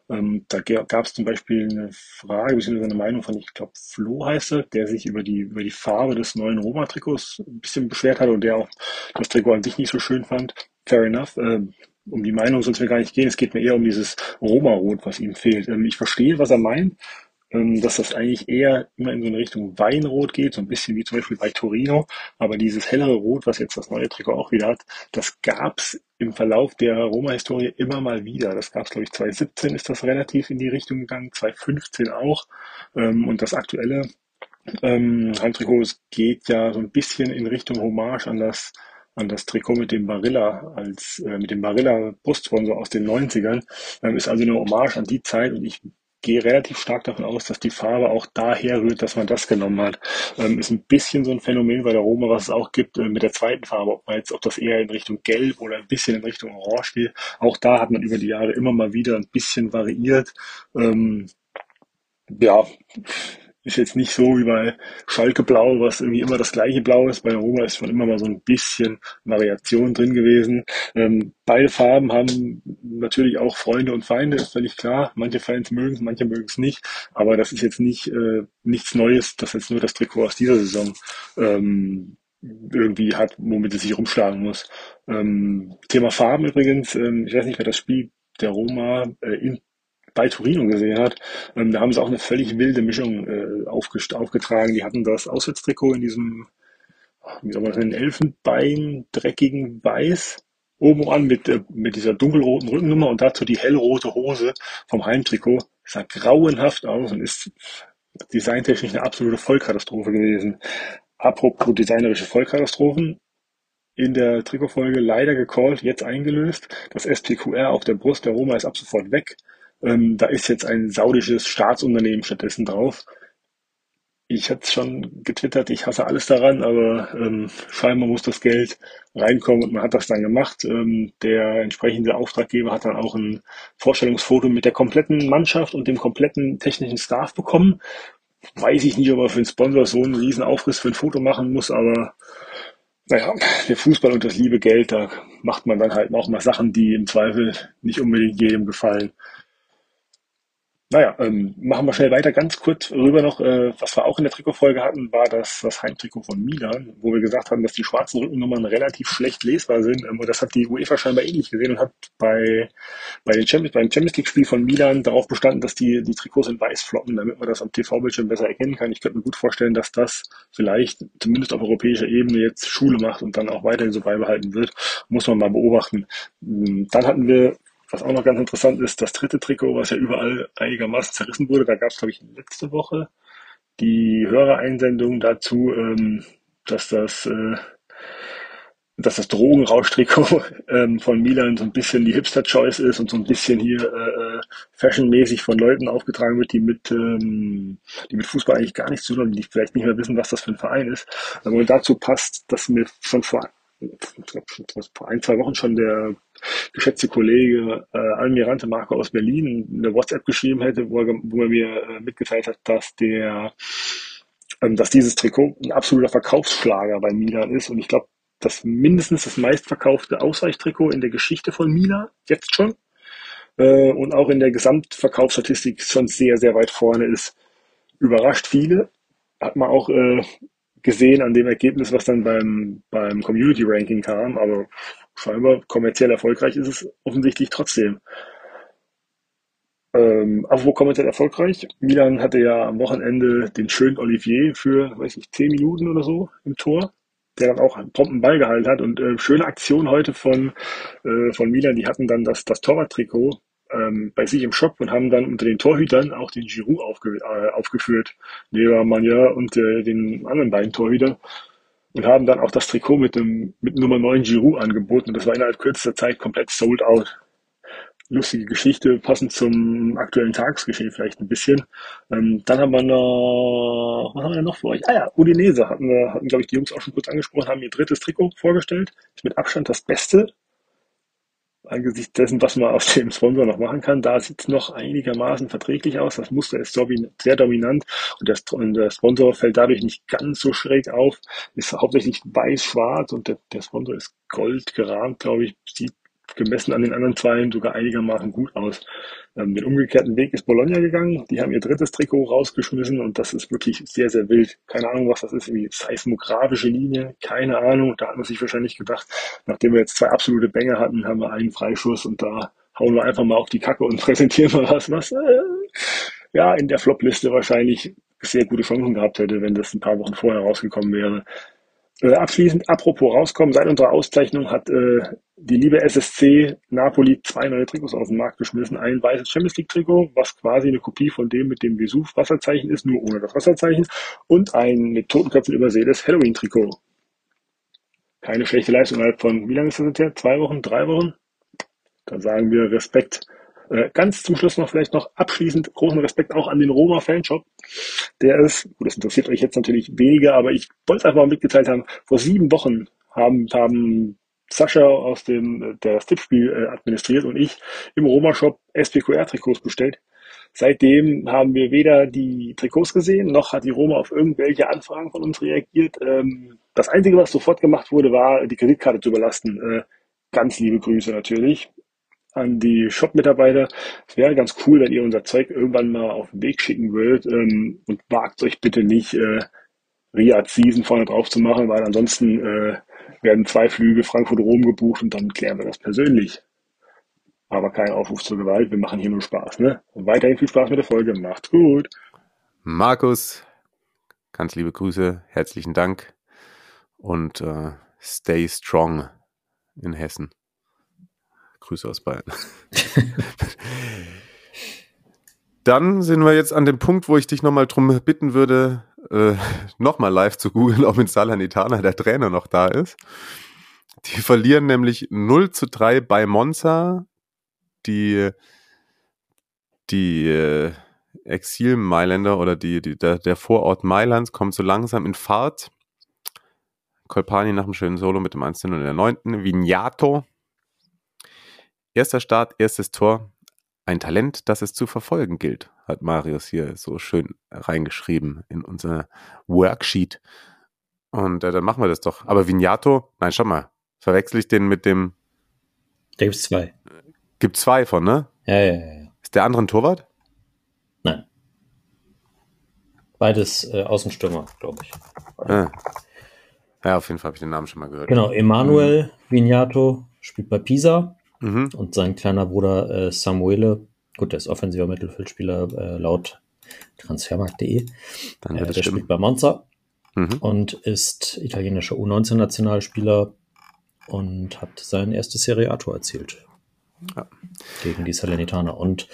S3: Da gab es zum Beispiel eine Frage, bzw. eine Meinung von, ich glaube, Flo heißt er, der sich über die, über die Farbe des neuen Roma-Trikots ein bisschen beschwert hat und der auch das Trikot an sich nicht so schön fand. Fair enough. Ähm, um die Meinung soll es mir gar nicht gehen. Es geht mir eher um dieses Roma-Rot, was ihm fehlt. Ähm, ich verstehe, was er meint ähm, dass das eigentlich eher immer in so eine Richtung Weinrot geht, so ein bisschen wie zum Beispiel bei Torino. Aber dieses hellere Rot, was jetzt das neue Trikot auch wieder hat, das gab's im Verlauf der Roma-Historie immer mal wieder. Das gab's glaube ich, 2017 ist das relativ in die Richtung gegangen, 2015 auch. Ähm, und das aktuelle ähm, Handtrikot geht ja so ein bisschen in Richtung Hommage an das an das Trikot mit dem Barilla als äh, mit dem Barilla Brustsponsor aus den 90ern. Ähm, ist also eine Hommage an die Zeit und ich gehe relativ stark davon aus, dass die Farbe auch daher rührt, dass man das genommen hat. Ähm, ist ein bisschen so ein Phänomen bei der Roma, was es auch gibt äh, mit der zweiten Farbe, ob man jetzt, ob das eher in Richtung Gelb oder ein bisschen in Richtung Orange geht. Auch da hat man über die Jahre immer mal wieder ein bisschen variiert. Ähm, ja, ist jetzt nicht so wie bei Schalke Blau, was irgendwie immer das gleiche Blau ist. Bei Roma ist schon immer mal so ein bisschen Variation drin gewesen. Ähm, beide Farben haben natürlich auch Freunde und Feinde, ist völlig klar. Manche Fans mögen es, manche mögen es nicht. Aber das ist jetzt nicht äh, nichts Neues, dass jetzt nur das Trikot aus dieser Saison ähm, irgendwie hat, womit es sich rumschlagen muss. Ähm, Thema Farben übrigens, ähm, ich weiß nicht, wer das Spiel der Roma äh, in bei Torino gesehen hat. Ähm, da haben sie auch eine völlig wilde Mischung äh, aufgetragen. Die hatten das Auswärtstrikot in diesem, wie soll man das nennen, Elfenbein, dreckigen Weiß oben an mit, äh, mit dieser dunkelroten Rückennummer und dazu die hellrote Hose vom Heimtrikot. Sah grauenhaft aus und ist designtechnisch eine absolute Vollkatastrophe gewesen. Apropos designerische Vollkatastrophen, in der Trikotfolge leider gecallt, jetzt eingelöst. Das SPQR auf der Brust der Roma ist ab sofort weg. Ähm, da ist jetzt ein saudisches Staatsunternehmen stattdessen drauf. Ich hatte es schon getwittert, ich hasse alles daran, aber ähm, scheinbar muss das Geld reinkommen und man hat das dann gemacht. Ähm, der entsprechende Auftraggeber hat dann auch ein Vorstellungsfoto mit der kompletten Mannschaft und dem kompletten technischen Staff bekommen. Weiß ich nicht, ob er für einen Sponsor so einen riesen Aufriss für ein Foto machen muss, aber naja, der Fußball und das liebe Geld, da macht man dann halt auch mal Sachen, die im Zweifel nicht unbedingt jedem gefallen. Naja, ähm, machen wir schnell weiter. Ganz kurz rüber noch, äh, was wir auch in der Trikotfolge hatten, war das, das Heimtrikot von Milan, wo wir gesagt haben, dass die schwarzen Rückennummern relativ schlecht lesbar sind. Ähm, und das hat die UEFA scheinbar ähnlich gesehen und hat bei, bei den Champions, beim Champions League-Spiel von Milan darauf bestanden, dass die, die Trikots in weiß floppen, damit man das am TV-Bildschirm besser erkennen kann. Ich könnte mir gut vorstellen, dass das vielleicht zumindest auf europäischer Ebene jetzt Schule macht und dann auch weiterhin so beibehalten wird. Muss man mal beobachten. Ähm, dann hatten wir was auch noch ganz interessant ist, das dritte Trikot, was ja überall einigermaßen zerrissen wurde, da gab es, glaube ich, letzte Woche die Hörereinsendung dazu, ähm, dass das äh, dass das Drogenrauschtrikot ähm, von Milan so ein bisschen die Hipster-Choice ist und so ein bisschen hier äh, fashionmäßig von Leuten aufgetragen wird, die mit, ähm, die mit Fußball eigentlich gar nichts zu tun haben, die vielleicht nicht mehr wissen, was das für ein Verein ist. Aber dazu passt, dass mir schon vor, vor ein, zwei Wochen schon der geschätzte Kollege äh, Almirante Marco aus Berlin eine WhatsApp geschrieben hätte, wo er, wo er mir äh, mitgeteilt hat, dass der ähm, dass dieses Trikot ein absoluter Verkaufsschlager bei Milan ist. Und ich glaube, dass mindestens das meistverkaufte Ausweichtrikot in der Geschichte von Milan, jetzt schon, äh, und auch in der Gesamtverkaufsstatistik schon sehr, sehr weit vorne ist. Überrascht viele. Hat man auch äh, gesehen an dem Ergebnis, was dann beim, beim Community Ranking kam, aber scheinbar kommerziell erfolgreich ist es offensichtlich trotzdem. Ähm, wo kommerziell erfolgreich? Milan hatte ja am Wochenende den schönen Olivier für, weiß ich, 10 Minuten oder so im Tor, der dann auch einen prompt Ball gehalten hat. Und äh, schöne Aktion heute von, äh, von Milan, die hatten dann das, das Torwarttrikot ähm, bei sich im Shop und haben dann unter den Torhütern auch den Giroud aufge äh, aufgeführt, neben Manja und äh, den anderen beiden Torhütern und haben dann auch das Trikot mit dem mit Nummer 9 Giroud angeboten das war innerhalb kürzester Zeit komplett sold out. lustige Geschichte, passend zum aktuellen Tagesgeschehen vielleicht ein bisschen. Ähm, dann haben wir noch, was haben wir noch für euch? Ah ja, Udinese hatten wir, hatten glaube ich die Jungs auch schon kurz angesprochen, haben ihr drittes Trikot vorgestellt. Ist mit Abstand das Beste angesichts dessen, was man aus dem Sponsor noch machen kann, da sieht es noch einigermaßen verträglich aus. Das Muster ist sehr dominant und, das, und der Sponsor fällt dadurch nicht ganz so schräg auf. Ist hauptsächlich weiß-schwarz und der, der Sponsor ist gold gerahmt, glaube ich. Sieht gemessen an den anderen Zweien sogar einigermaßen gut aus. Ähm, den umgekehrten Weg ist Bologna gegangen. Die haben ihr drittes Trikot rausgeschmissen und das ist wirklich sehr, sehr wild. Keine Ahnung, was das ist, irgendwie seismografische Linie, keine Ahnung. Da hat man sich wahrscheinlich gedacht, nachdem wir jetzt zwei absolute Bänge hatten, haben wir einen Freischuss und da hauen wir einfach mal auf die Kacke und präsentieren mal was, was äh, ja in der Flop-Liste wahrscheinlich sehr gute Chancen gehabt hätte, wenn das ein paar Wochen vorher rausgekommen wäre. Äh, abschließend, apropos rauskommen, seit unserer Auszeichnung hat äh, die liebe SSC Napoli zwei neue Trikots auf den Markt geschmissen. Ein weißes Champions League Trikot, was quasi eine Kopie von dem mit dem Vesuv Wasserzeichen ist, nur ohne das Wasserzeichen. Und ein mit Totenköpfen übersätes Halloween Trikot. Keine schlechte Leistung innerhalb von, wie lange ist das jetzt her? Zwei Wochen, drei Wochen? Da sagen wir Respekt ganz zum Schluss noch vielleicht noch abschließend großen Respekt auch an den Roma Fanshop. Der ist, das interessiert euch jetzt natürlich weniger, aber ich wollte es einfach mal mitgeteilt haben. Vor sieben Wochen haben, haben Sascha aus dem der Tippspiel äh, administriert und ich im Roma Shop SPQR Trikots bestellt. Seitdem haben wir weder die Trikots gesehen, noch hat die Roma auf irgendwelche Anfragen von uns reagiert. Ähm, das Einzige, was sofort gemacht wurde, war, die Kreditkarte zu überlasten. Äh, ganz liebe Grüße natürlich an die Shop-Mitarbeiter. Es wäre ganz cool, wenn ihr unser Zeug irgendwann mal auf den Weg schicken würdet ähm, und wagt euch bitte nicht, äh, Riyadh Season vorne drauf zu machen, weil ansonsten äh, werden zwei Flüge Frankfurt-Rom gebucht und dann klären wir das persönlich. Aber kein Aufruf zur Gewalt, wir machen hier nur Spaß. Ne? Und weiterhin viel Spaß mit der Folge. Macht's gut.
S1: Markus, ganz liebe Grüße, herzlichen Dank und äh, stay strong in Hessen. Grüße aus Bayern. Dann sind wir jetzt an dem Punkt, wo ich dich nochmal drum bitten würde, äh, nochmal live zu googeln, ob in Salernitana der Trainer noch da ist. Die verlieren nämlich 0 zu 3 bei Monza. Die, die äh, Exil-Mailänder oder die, die, der, der Vorort Mailands kommt so langsam in Fahrt. Kolpani nach einem schönen Solo mit dem 1 0 in der 9. Vignato Erster Start, erstes Tor. Ein Talent, das es zu verfolgen gilt, hat Marius hier so schön reingeschrieben in unser Worksheet. Und äh, dann machen wir das doch. Aber Vignato, nein, schau mal, verwechsel ich den mit dem.
S2: Da gibt es zwei.
S1: Gibt zwei von, ne?
S2: Ja, ja, ja.
S1: Ist der andere ein Torwart?
S2: Nein. Beides äh, Außenstürmer, glaube ich.
S1: Ah. Ja, auf jeden Fall habe ich den Namen schon mal gehört.
S2: Genau, Emanuel mhm. Vignato spielt bei Pisa.
S1: Mhm.
S2: Und sein kleiner Bruder äh, Samuele, gut, der ist offensiver Mittelfeldspieler äh, laut transfermarkt.de.
S1: Dann
S2: äh, der
S1: stimmen.
S2: spielt bei Monza
S1: Mhm.
S2: und ist italienischer U19-Nationalspieler und hat sein erstes Serie A-Tor erzielt.
S1: Ja.
S2: Gegen die Salernitaner. Und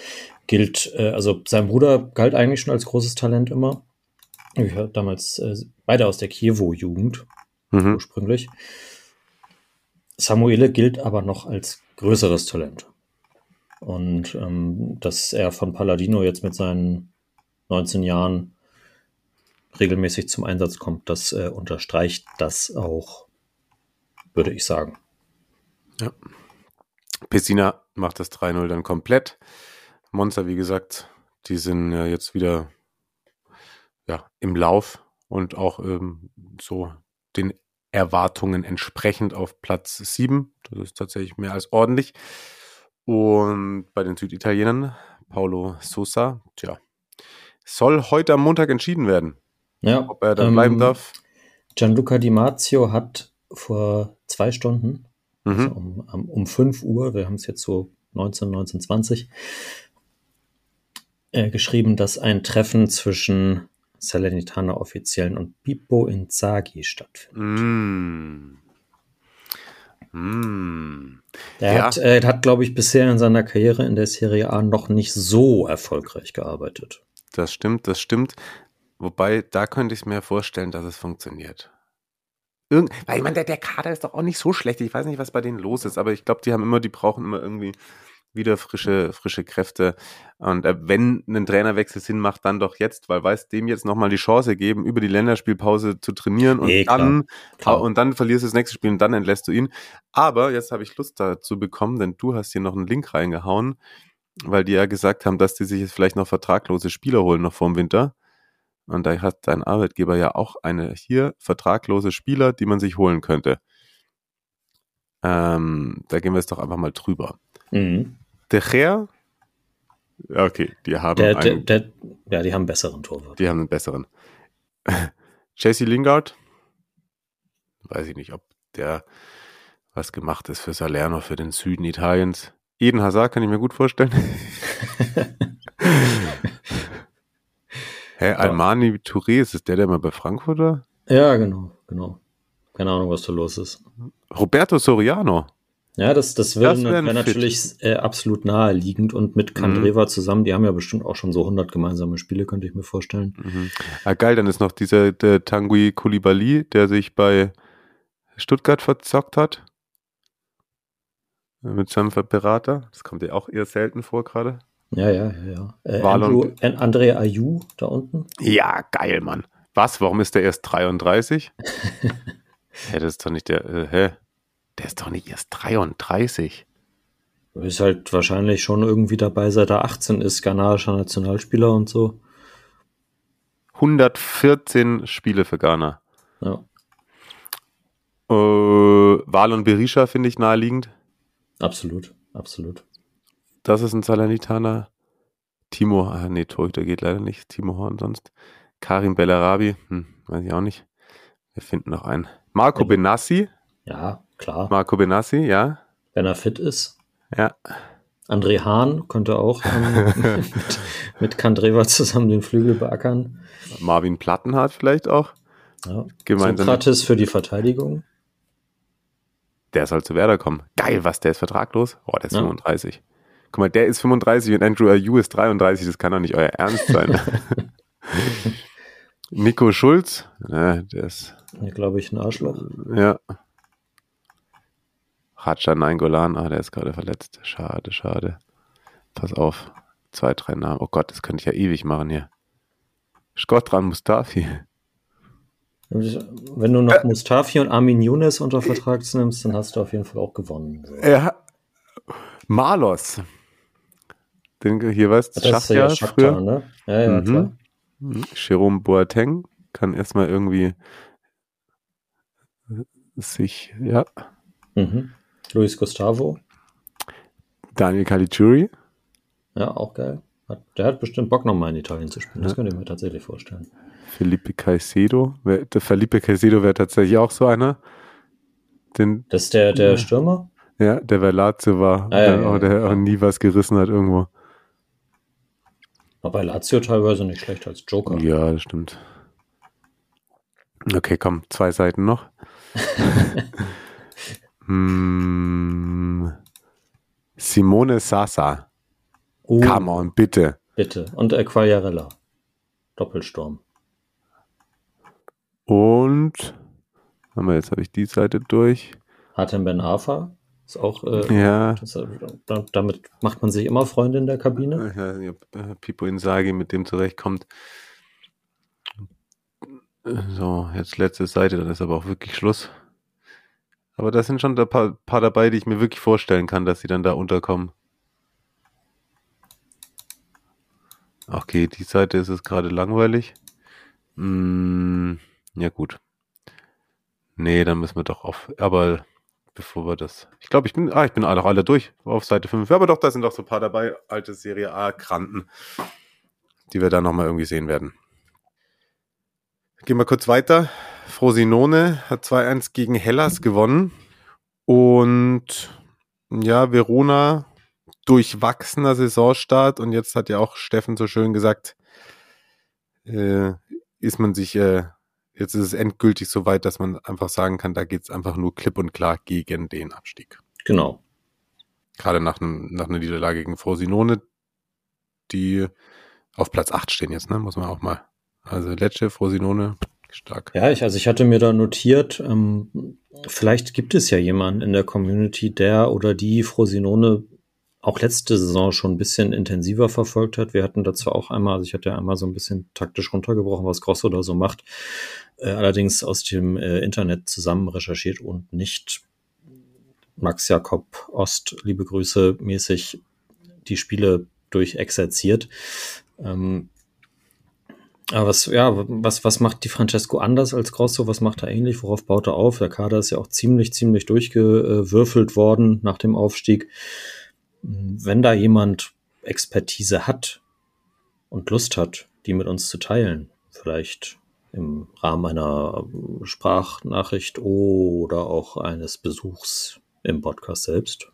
S2: gilt, äh, also sein Bruder galt eigentlich schon als großes Talent immer. Ich damals äh, beide aus der Kiewo-Jugend
S1: Mhm.
S2: ursprünglich. Samuele gilt aber noch als größeres Talent. Und ähm, dass er von Palladino jetzt mit seinen 19 Jahren regelmäßig zum Einsatz kommt, das äh, unterstreicht das auch, würde ich sagen.
S1: Pessina macht das 3-0 dann komplett. Monza, wie gesagt, die sind ja jetzt wieder ja, im Lauf und auch ähm, so den Erwartungen entsprechend auf Platz 7. Das ist tatsächlich mehr als ordentlich. Und bei den Süditalienern, Paulo Sosa, tja, soll heute am Montag entschieden werden,
S2: Ja,
S1: ob er dann
S2: ähm,
S1: bleiben darf.
S2: Gianluca Di Marzio hat vor zwei Stunden, also
S1: Mhm.
S2: um, um, um 5 Uhr, wir haben es jetzt so 19, 19, 20, äh, geschrieben, dass ein Treffen zwischen Salernitana Offiziellen und Pippo Inzaghi stattfindet.
S1: Mm. Mm.
S2: Er
S1: Ja.
S2: hat, äh, hat glaube ich, bisher in seiner Karriere in der Serie A noch nicht so erfolgreich gearbeitet.
S1: Das stimmt, das stimmt. Wobei, da könnte ich mir vorstellen, dass es funktioniert. Irgend, weil ich meine, der, der Kader ist doch auch nicht so schlecht. Ich weiß nicht, was bei denen los ist, aber ich glaube, die haben immer, die brauchen immer irgendwie wieder frische, frische Kräfte. Und äh, wenn ein Trainerwechsel Sinn macht, dann doch jetzt, weil weiß dem jetzt nochmal die Chance geben, über die Länderspielpause zu trainieren und
S2: Nee, klar,
S1: dann
S2: klar.
S1: und dann verlierst du das nächste Spiel und dann entlässt du ihn. Aber jetzt habe ich Lust dazu bekommen, denn du hast hier noch einen Link reingehauen, weil die ja gesagt haben, dass die sich jetzt vielleicht noch vertraglose Spieler holen noch vorm Winter. Und da hat dein Arbeitgeber ja auch eine hier vertraglose Spieler, die man sich holen könnte. Ähm, da gehen wir jetzt doch einfach mal drüber.
S2: Mhm.
S1: De Gea, ja, okay, die haben,
S2: Der, der,
S1: einen,
S2: der, ja, die haben einen besseren Torwart.
S1: die haben einen besseren. Jesse Lingard, weiß ich nicht, ob der was gemacht ist für Salerno, für den Süden Italiens. Eden Hazard kann ich mir gut vorstellen. Hä, Almani Touré, ist es der, der mal bei Frankfurt war?
S2: Ja, genau, genau. Keine Ahnung, was da los ist.
S1: Roberto Soriano.
S2: Ja, das, das wäre
S1: wär
S2: natürlich äh, absolut naheliegend und mit Kandreva zusammen, die haben ja bestimmt auch schon so 100 gemeinsame Spiele, könnte ich mir vorstellen.
S1: Mhm. Ah, geil, dann ist noch dieser der Tanguy Koulibaly, der sich bei Stuttgart verzockt hat. Mit seinem Berater. Das kommt ja auch eher selten vor gerade.
S2: Ja, ja, ja, ja. Äh, Andrew, An- André Ayew da unten.
S1: Ja, geil, Mann. Was? Warum ist der erst 33? hä, das ist doch nicht der. Äh, hä? Der ist doch nicht erst 33.
S2: Ist halt wahrscheinlich schon irgendwie dabei, seit er 18 ist, ghanaischer Nationalspieler und so.
S1: 114 Spiele für Ghana.
S2: Ja,
S1: Äh, Walon Berisha finde ich naheliegend.
S2: absolut, absolut.
S1: Das ist ein Salernitaner. Timo, ah, nee, Torhüter geht leider nicht. Timo Horn sonst. Karim Bellarabi, hm, weiß ich auch nicht. Wir finden noch einen. Marco. Benassi.
S2: Ja, klar.
S1: Marco Benassi, ja.
S2: Wenn er fit ist.
S1: Ja.
S2: André Hahn könnte auch ähm, mit, mit Kandreva zusammen den Flügel beackern.
S1: Marvin Plattenhardt vielleicht auch.
S2: Ja.
S1: Gemeinsam.
S2: Sokrates für die Verteidigung.
S1: Der soll zu Werder kommen. Geil, was, der ist vertraglos? Oh, der ist
S2: Ja.
S1: 35. Guck mal, der ist 35 und Andrew Ayew ist 33. Das kann doch nicht euer Ernst sein. Nico Schulz, ja, der ist,
S2: Glaube ich, ein Arschloch.
S1: ja. Hatscha Nainggolan, ah, der ist gerade verletzt. Schade, schade. Pass auf. Zwei, drei Namen. Oh Gott, das könnte ich ja ewig machen hier. Skotran Mustafi.
S2: Wenn du noch Mustafi und Armin Younes unter Vertrag nimmst, dann hast du auf jeden Fall auch gewonnen. So.
S1: Ja. Malos. Den, hier weißt du, Schachtja
S2: ja
S1: früher.
S2: Shakhtar, ne? Ja, ja,
S1: Mhm.
S2: klar.
S1: Jerome Boateng kann erstmal irgendwie sich, ja,
S2: Mhm. Luis Gustavo,
S1: Daniel Caligiuri,
S2: ja, auch geil. Hat, der hat bestimmt Bock, nochmal in Italien zu spielen. Das könnte ich mir tatsächlich vorstellen.
S1: Felipe Caicedo. Der Felipe Caicedo wäre tatsächlich auch so einer. Den,
S2: Das ist der, der
S1: Ja.
S2: Stürmer?
S1: ja, der bei Lazio war,
S2: Ah, ja,
S1: der,
S2: ja,
S1: der
S2: ja.
S1: auch nie was gerissen hat irgendwo.
S2: War bei Lazio teilweise nicht schlecht als Joker.
S1: Ja, das stimmt. Okay, komm, zwei Seiten noch. hm, Simone Sasa.
S2: Oh,
S1: Come on, bitte.
S2: bitte. Und Quagliarella. Doppelsturm.
S1: Und haben wir jetzt habe ich die Seite durch.
S2: Hatem Ben Arfa ist auch. Äh,
S1: Ja.
S2: das, äh, da- damit macht man sich immer Freunde in der Kabine.
S1: Ich weiß nicht, ob äh, Pipo Inzaghi mit dem zurechtkommt. So, jetzt letzte Seite, dann ist aber auch wirklich Schluss. Aber da sind schon ein paar, paar dabei, die ich mir wirklich vorstellen kann, dass sie dann da unterkommen. Okay, die Seite ist es gerade langweilig. Mm, ja gut. Nee, dann müssen wir doch auf. Aber bevor wir das. Ich glaube, ich bin. Ah, ich bin alle, alle durch auf Seite 5. Aber doch, da sind doch so ein paar dabei, alte Serie A-Kranten, die wir da nochmal irgendwie sehen werden. Gehen wir kurz weiter. Frosinone hat 2-1 gegen Hellas gewonnen. Und ja, Verona durchwachsener Saisonstart. Und jetzt hat ja auch Steffen so schön gesagt, äh, ist man sich, äh, jetzt ist es endgültig so weit, dass man einfach sagen kann, da geht es einfach nur klipp und klar gegen den Abstieg.
S2: Genau.
S1: Gerade nach, nach einer Niederlage gegen Frosinone, die auf Platz 8 stehen jetzt, ne? Muss man auch mal. Also Lecce, Frosinone, stark.
S2: Ja, ich, also ich hatte mir da notiert, ähm, vielleicht gibt es ja jemanden in der Community, der oder die Frosinone auch letzte Saison schon ein bisschen intensiver verfolgt hat. Wir hatten dazu auch einmal, also ich hatte ja einmal so ein bisschen taktisch runtergebrochen, was Grosso da so macht. Äh, allerdings aus dem äh, Internet zusammen recherchiert und nicht Max Jakob Ost, liebe Grüße, mäßig die Spiele durchexerziert. Ähm, aber was, ja, was, was macht die Francesco anders als Grosso? Was macht er ähnlich? Worauf baut er auf? Der Kader ist ja auch ziemlich, ziemlich durchgewürfelt worden nach dem Aufstieg. Wenn da jemand Expertise hat und Lust hat, die mit uns zu teilen, vielleicht im Rahmen einer Sprachnachricht oder auch eines Besuchs im Podcast selbst,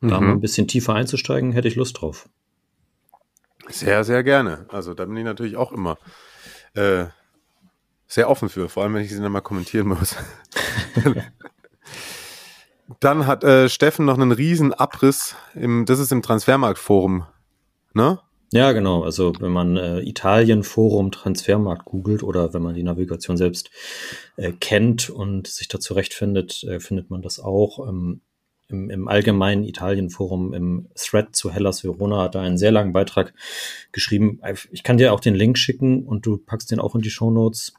S2: mhm. da mal ein bisschen tiefer einzusteigen, hätte ich Lust drauf.
S1: Sehr, sehr gerne. Also da bin ich natürlich auch immer äh, sehr offen für, vor allem wenn ich sie dann mal kommentieren muss. dann hat äh, Steffen noch einen riesen Abriss im, das ist im Transfermarktforum, ne?
S2: Ja, genau. Also wenn man äh, Italien-Forum Transfermarkt googelt oder wenn man die Navigation selbst äh, kennt und sich da zurechtfindet, äh, findet man das auch. Ähm, im, im allgemeinen Italien-Forum, im Thread zu Hellas Verona, hat er einen sehr langen Beitrag geschrieben. Ich kann dir auch den Link schicken und du packst den auch in die Show Notes.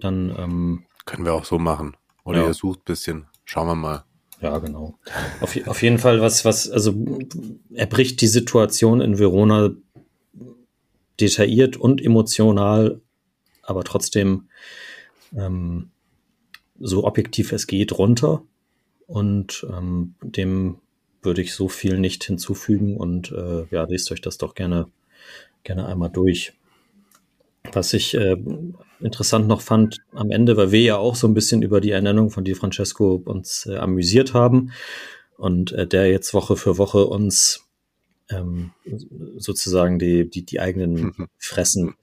S2: Dann ähm,
S1: können wir auch so machen. Oder ja. ihr sucht bisschen. Schauen wir mal.
S2: Ja, genau. Auf, auf jeden Fall was, was, also er bricht die Situation in Verona detailliert und emotional, aber trotzdem ähm, so objektiv es geht runter. Und ähm, dem würde ich so viel nicht hinzufügen und äh, ja, lest euch das doch gerne, gerne einmal durch. Was ich äh, interessant noch fand am Ende, weil wir ja auch so ein bisschen über die Ernennung von Di Francesco uns äh, amüsiert haben und äh, der jetzt Woche für Woche uns ähm, sozusagen die, die, die eigenen fressen.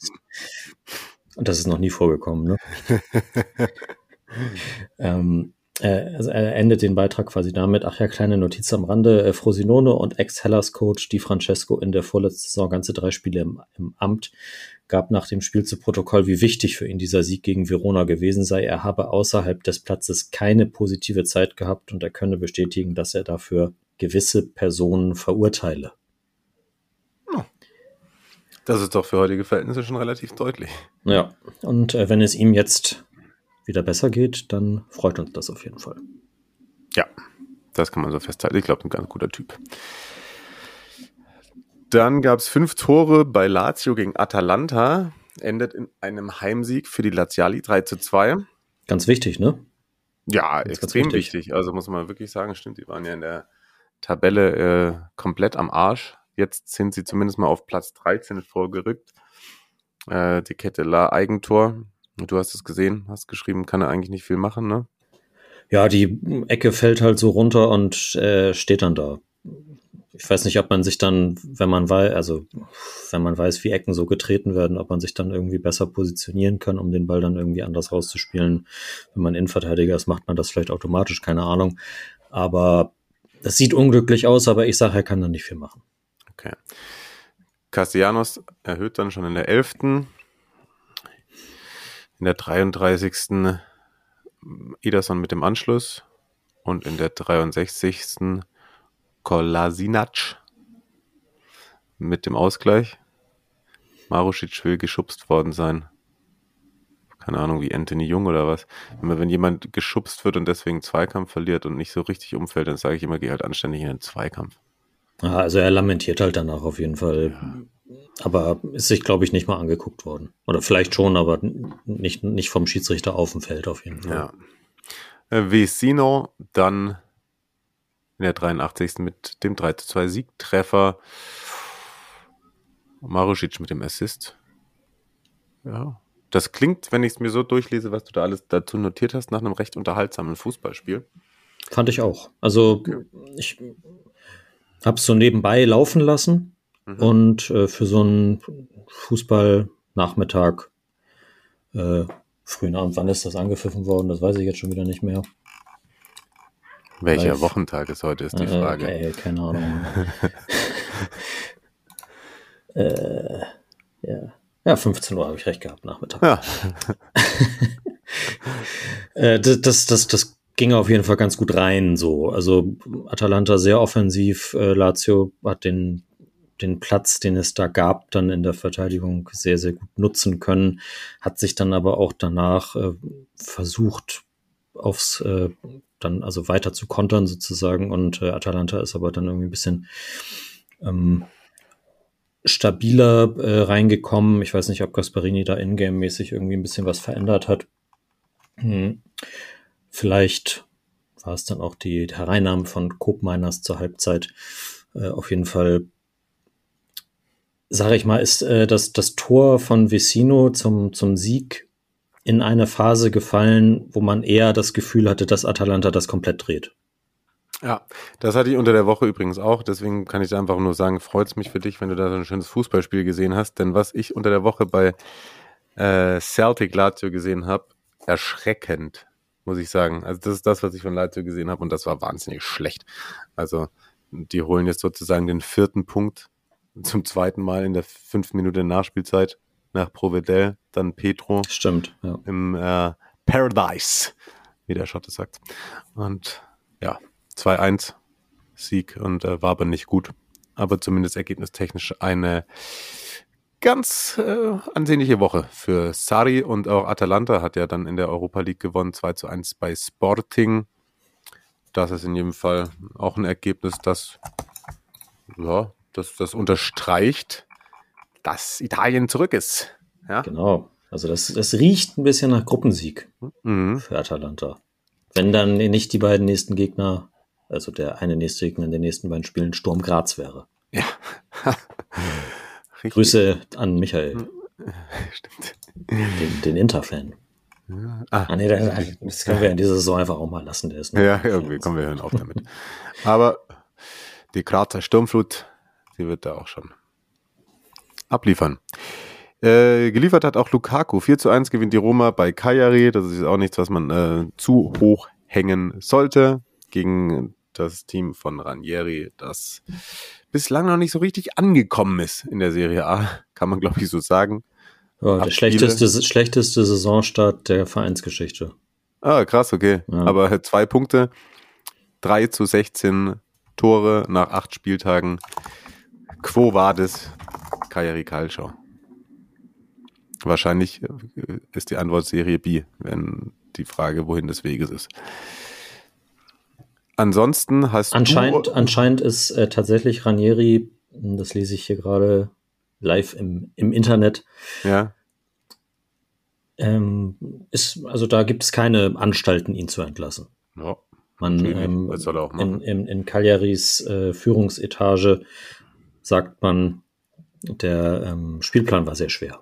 S2: Und das ist noch nie vorgekommen, ne? ähm, äh, also er endet den Beitrag quasi damit, ach ja, kleine Notiz am Rande, äh, Frosinone und Ex-Hellas-Coach Di Francesco in der vorletzten Saison ganze drei Spiele im, im, Amt, gab nach dem Spiel zu Protokoll, wie wichtig für ihn dieser Sieg gegen Verona gewesen sei. Er habe außerhalb des Platzes keine positive Zeit gehabt und er könne bestätigen, dass er dafür gewisse Personen verurteile.
S1: Das ist doch für heutige Verhältnisse schon relativ deutlich.
S2: Ja, und äh, wenn es ihm jetzt wieder besser geht, dann freut uns das auf jeden Fall.
S1: Ja, das kann man so festhalten. Ich glaube, ein ganz guter Typ. Dann gab es fünf Tore bei Lazio gegen Atalanta. Endet in einem Heimsieg für die Laziali 3 zu 2.
S2: Ganz wichtig, ne?
S1: Ja, ganz extrem ganz wichtig. wichtig. Also muss man wirklich sagen, stimmt, die waren ja in der Tabelle äh, komplett am Arsch. Jetzt sind sie zumindest mal auf Platz 13 vorgerückt. Äh, die Kette La Eigentor Du hast es gesehen, hast geschrieben, kann er eigentlich nicht viel machen, ne?
S2: Ja, die Ecke fällt halt so runter und äh, steht dann da. Ich weiß nicht, ob man sich dann, wenn man weiß, also wenn man weiß, wie Ecken so getreten werden, ob man sich dann irgendwie besser positionieren kann, um den Ball dann irgendwie anders rauszuspielen. Wenn man Innenverteidiger ist, macht man das vielleicht automatisch, keine Ahnung. Aber das sieht unglücklich aus, aber ich sage, er kann da nicht viel machen.
S1: Okay. Castellanos erhöht dann schon in der elften in der 33. Ederson mit dem Anschluss und in der 63. Kolasinac mit dem Ausgleich. Marusic will geschubst worden sein. Keine Ahnung, wie Anthony Jung oder was. Wenn jemand geschubst wird und deswegen Zweikampf verliert und nicht so richtig umfällt, dann sage ich immer, geh halt anständig in den Zweikampf.
S2: also er lamentiert halt danach auf jeden Fall. Ja aber ist sich, glaube ich, nicht mal angeguckt worden. Oder vielleicht schon, aber nicht, nicht vom Schiedsrichter auf dem Feld auf jeden Fall.
S1: Ja. Äh, Vesino dann in der 83. mit dem 3 zu 2 Siegtreffer. Marusic mit dem Assist. Ja. Das klingt, wenn ich es mir so durchlese, was du da alles dazu notiert hast, nach einem recht unterhaltsamen Fußballspiel.
S2: Fand ich auch. Also okay. ich habe es so nebenbei laufen lassen Mhm. Und äh, für so einen Fußballnachmittag, äh, frühen Abend, wann ist das angepfiffen worden? Das weiß ich jetzt schon wieder nicht mehr.
S1: Welcher Weil, Wochentag ist heute, ist die äh, Frage.
S2: Okay, keine Ahnung. äh, ja. ja, 15 Uhr habe ich recht gehabt, Nachmittag. Ja. äh, das, das, das, das ging auf jeden Fall ganz gut rein. So, also Atalanta sehr offensiv. Äh, Lazio hat den den Platz, den es da gab, dann in der Verteidigung sehr, sehr gut nutzen können, hat sich dann aber auch danach äh, versucht, aufs äh, dann also weiter zu kontern sozusagen und äh, Atalanta ist aber dann irgendwie ein bisschen ähm, stabiler äh, reingekommen. Ich weiß nicht, ob Gasparini da ingame-mäßig irgendwie ein bisschen was verändert hat. Hm. Vielleicht war es dann auch die Hereinnahme von Coop Miners zur Halbzeit. Äh, auf jeden Fall sage ich mal, ist äh, das, das Tor von Vecino zum, zum Sieg in eine Phase gefallen, wo man eher das Gefühl hatte, dass Atalanta das komplett dreht.
S1: Ja, das hatte ich unter der Woche übrigens auch. Deswegen kann ich einfach nur sagen, freut es mich für dich, wenn du da so ein schönes Fußballspiel gesehen hast. Denn was ich unter der Woche bei äh, Celtic Lazio gesehen habe, erschreckend, muss ich sagen. Also das ist das, was ich von Lazio gesehen habe und das war wahnsinnig schlecht. Also die holen jetzt sozusagen den vierten Punkt zum zweiten Mal in der fünf Minute Nachspielzeit nach Provedel, dann Petro.
S2: Stimmt, ja.
S1: Im äh, Paradise, wie der Schotte sagt. Und ja, 2-1 Sieg und äh, war aber nicht gut. Aber zumindest ergebnistechnisch eine ganz äh, ansehnliche Woche für Sari und auch Atalanta hat ja dann in der Europa League gewonnen, 2 zu 1 bei Sporting. Das ist in jedem Fall auch ein Ergebnis, das ja, das, das unterstreicht, dass Italien zurück ist. Ja?
S2: Genau. Also das, das riecht ein bisschen nach Gruppensieg mhm. für Atalanta. Wenn dann nicht die beiden nächsten Gegner, also der eine nächste Gegner in den nächsten beiden Spielen Sturm Graz wäre.
S1: Ja.
S2: Grüße an Michael. Stimmt. Den, den Inter-Fan. Ja. Ah. ah, nee, das können wir in dieser Saison einfach auch mal lassen. Der ist
S1: ja, irgendwie kommen wir hören auf damit. Aber die Grazer Sturmflut die wird da auch schon abliefern. Äh, geliefert hat auch Lukaku. 4 zu 1 gewinnt die Roma bei Cagliari. Das ist auch nichts, was man äh, zu hoch hängen sollte. Gegen das Team von Ranieri, das bislang noch nicht so richtig angekommen ist in der Serie A. Kann man, glaube ich, so sagen.
S2: Ja, der schlechteste, schlechteste Saisonstart der Vereinsgeschichte.
S1: Ah, krass, okay. Ja. Aber zwei Punkte, 3 zu 16 Tore nach acht Spieltagen. Quo vadis Kajari Calcio? Wahrscheinlich äh, ist die Antwort Serie B, wenn die Frage, wohin des Weges ist. Ansonsten hast
S2: anscheinend, du. Anscheinend ist äh, tatsächlich Ranieri, das lese ich hier gerade live im, im Internet.
S1: Ja.
S2: Ähm, ist, also da gibt es keine Anstalten, ihn zu entlassen.
S1: Ja.
S2: Man ähm, in, in, in Cagliaris äh, Führungsetage sagt man, der ähm, Spielplan war sehr schwer.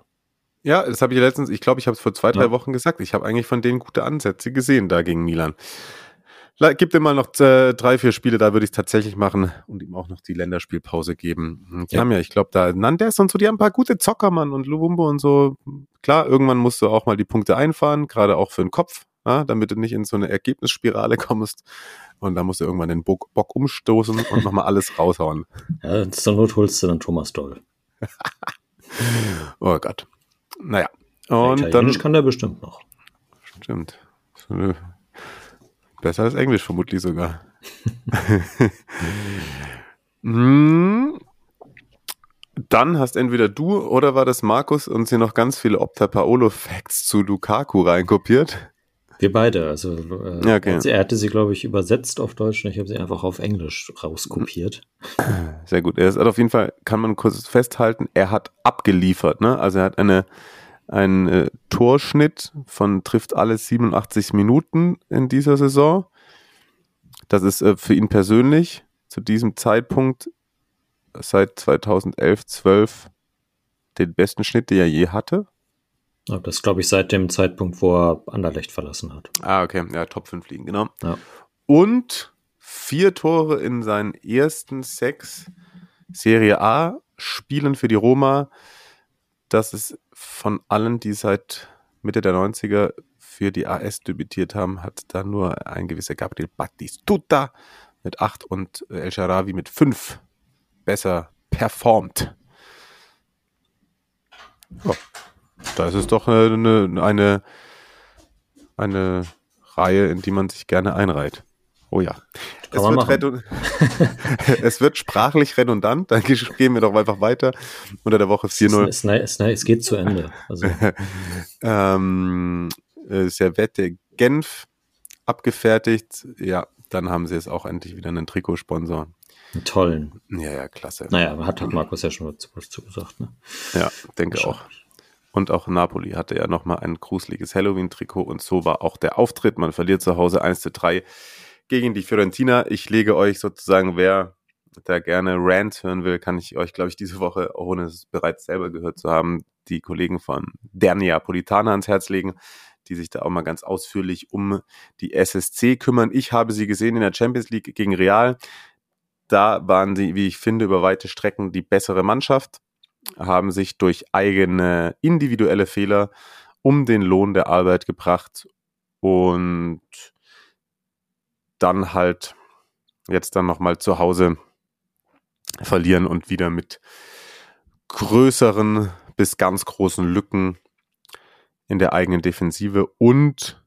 S1: Ja, das habe ich letztens, ich glaube, ich habe es vor zwei, drei ja. Wochen gesagt. Ich habe eigentlich von denen gute Ansätze gesehen da gegen Milan. Gibt ihm mal noch äh, drei, vier Spiele, da würde ich es tatsächlich machen und ihm auch noch die Länderspielpause geben. Die ja. haben ja, ich glaube, da Nandes und so, die haben ein paar gute Zocker, Mann, und Lubumbo und so. Klar, irgendwann musst du auch mal die Punkte einfahren, gerade auch für den Kopf, ja, damit du nicht in so eine Ergebnisspirale kommst. Und da musst du irgendwann den Bock, Bock umstoßen und nochmal alles raushauen.
S2: Ja, zur Not holst du dann Thomas Doll.
S1: oh Gott. Naja.
S2: Und ja, dann kann der bestimmt noch.
S1: Stimmt. Besser als Englisch vermutlich sogar. hm. Dann hast entweder du oder war das Markus uns hier noch ganz viele Opta Paolo Facts zu Lukaku reinkopiert.
S2: Wir beide. Also äh, okay. er hatte sie, glaube ich, übersetzt auf Deutsch und ich habe sie einfach auf Englisch rauskopiert.
S1: Sehr gut. Er ist auf jeden Fall, kann man kurz festhalten, er hat abgeliefert. Ne? Also er hat eine, einen äh, Torschnitt von trifft alles 87 Minuten in dieser Saison. Das ist äh, für ihn persönlich zu diesem Zeitpunkt seit 2011, 12 den besten Schnitt, den er je hatte.
S2: Das glaube ich seit dem Zeitpunkt, wo er Anderlecht verlassen hat.
S1: Ah, okay. Ja, Top 5 liegen, genau. Ja. Und vier Tore in seinen ersten sechs Serie A Spielen für die Roma. Das ist von allen, die seit Mitte der 90er für die AS debütiert haben, hat da nur ein gewisser Gabriel Battistuta mit acht und El Sharawi mit fünf besser performt. Oh. Da ist es doch eine, eine, eine Reihe, in die man sich gerne einreiht. Oh ja. Es wird, es wird sprachlich redundant, dann gehen wir doch einfach weiter. Unter der Woche
S2: Es,
S1: 4-0.
S2: ist, es, es geht zu Ende. Also,
S1: ähm, äh, Servette Genf abgefertigt. Ja, dann haben sie es auch endlich wieder einen Trikotsponsor.
S2: einen tollen.
S1: Ja, ja, klasse.
S2: Naja, hat, hat Markus ja schon was, was zugesagt. Ne?
S1: Ja, denke auch. Und auch Napoli hatte ja nochmal ein gruseliges Halloween-Trikot und so war auch der Auftritt. Man verliert zu Hause 1 zu 3 gegen die Fiorentina. Ich lege euch sozusagen, wer da gerne Rant hören will, kann ich euch, glaube ich, diese Woche, ohne es bereits selber gehört zu haben, die Kollegen von Der Neapolitaner ans Herz legen, die sich da auch mal ganz ausführlich um die SSC kümmern. Ich habe sie gesehen in der Champions League gegen Real. Da waren sie, wie ich finde, über weite Strecken die bessere Mannschaft haben sich durch eigene individuelle Fehler um den Lohn der Arbeit gebracht und dann halt jetzt dann nochmal zu Hause verlieren und wieder mit größeren bis ganz großen Lücken in der eigenen Defensive und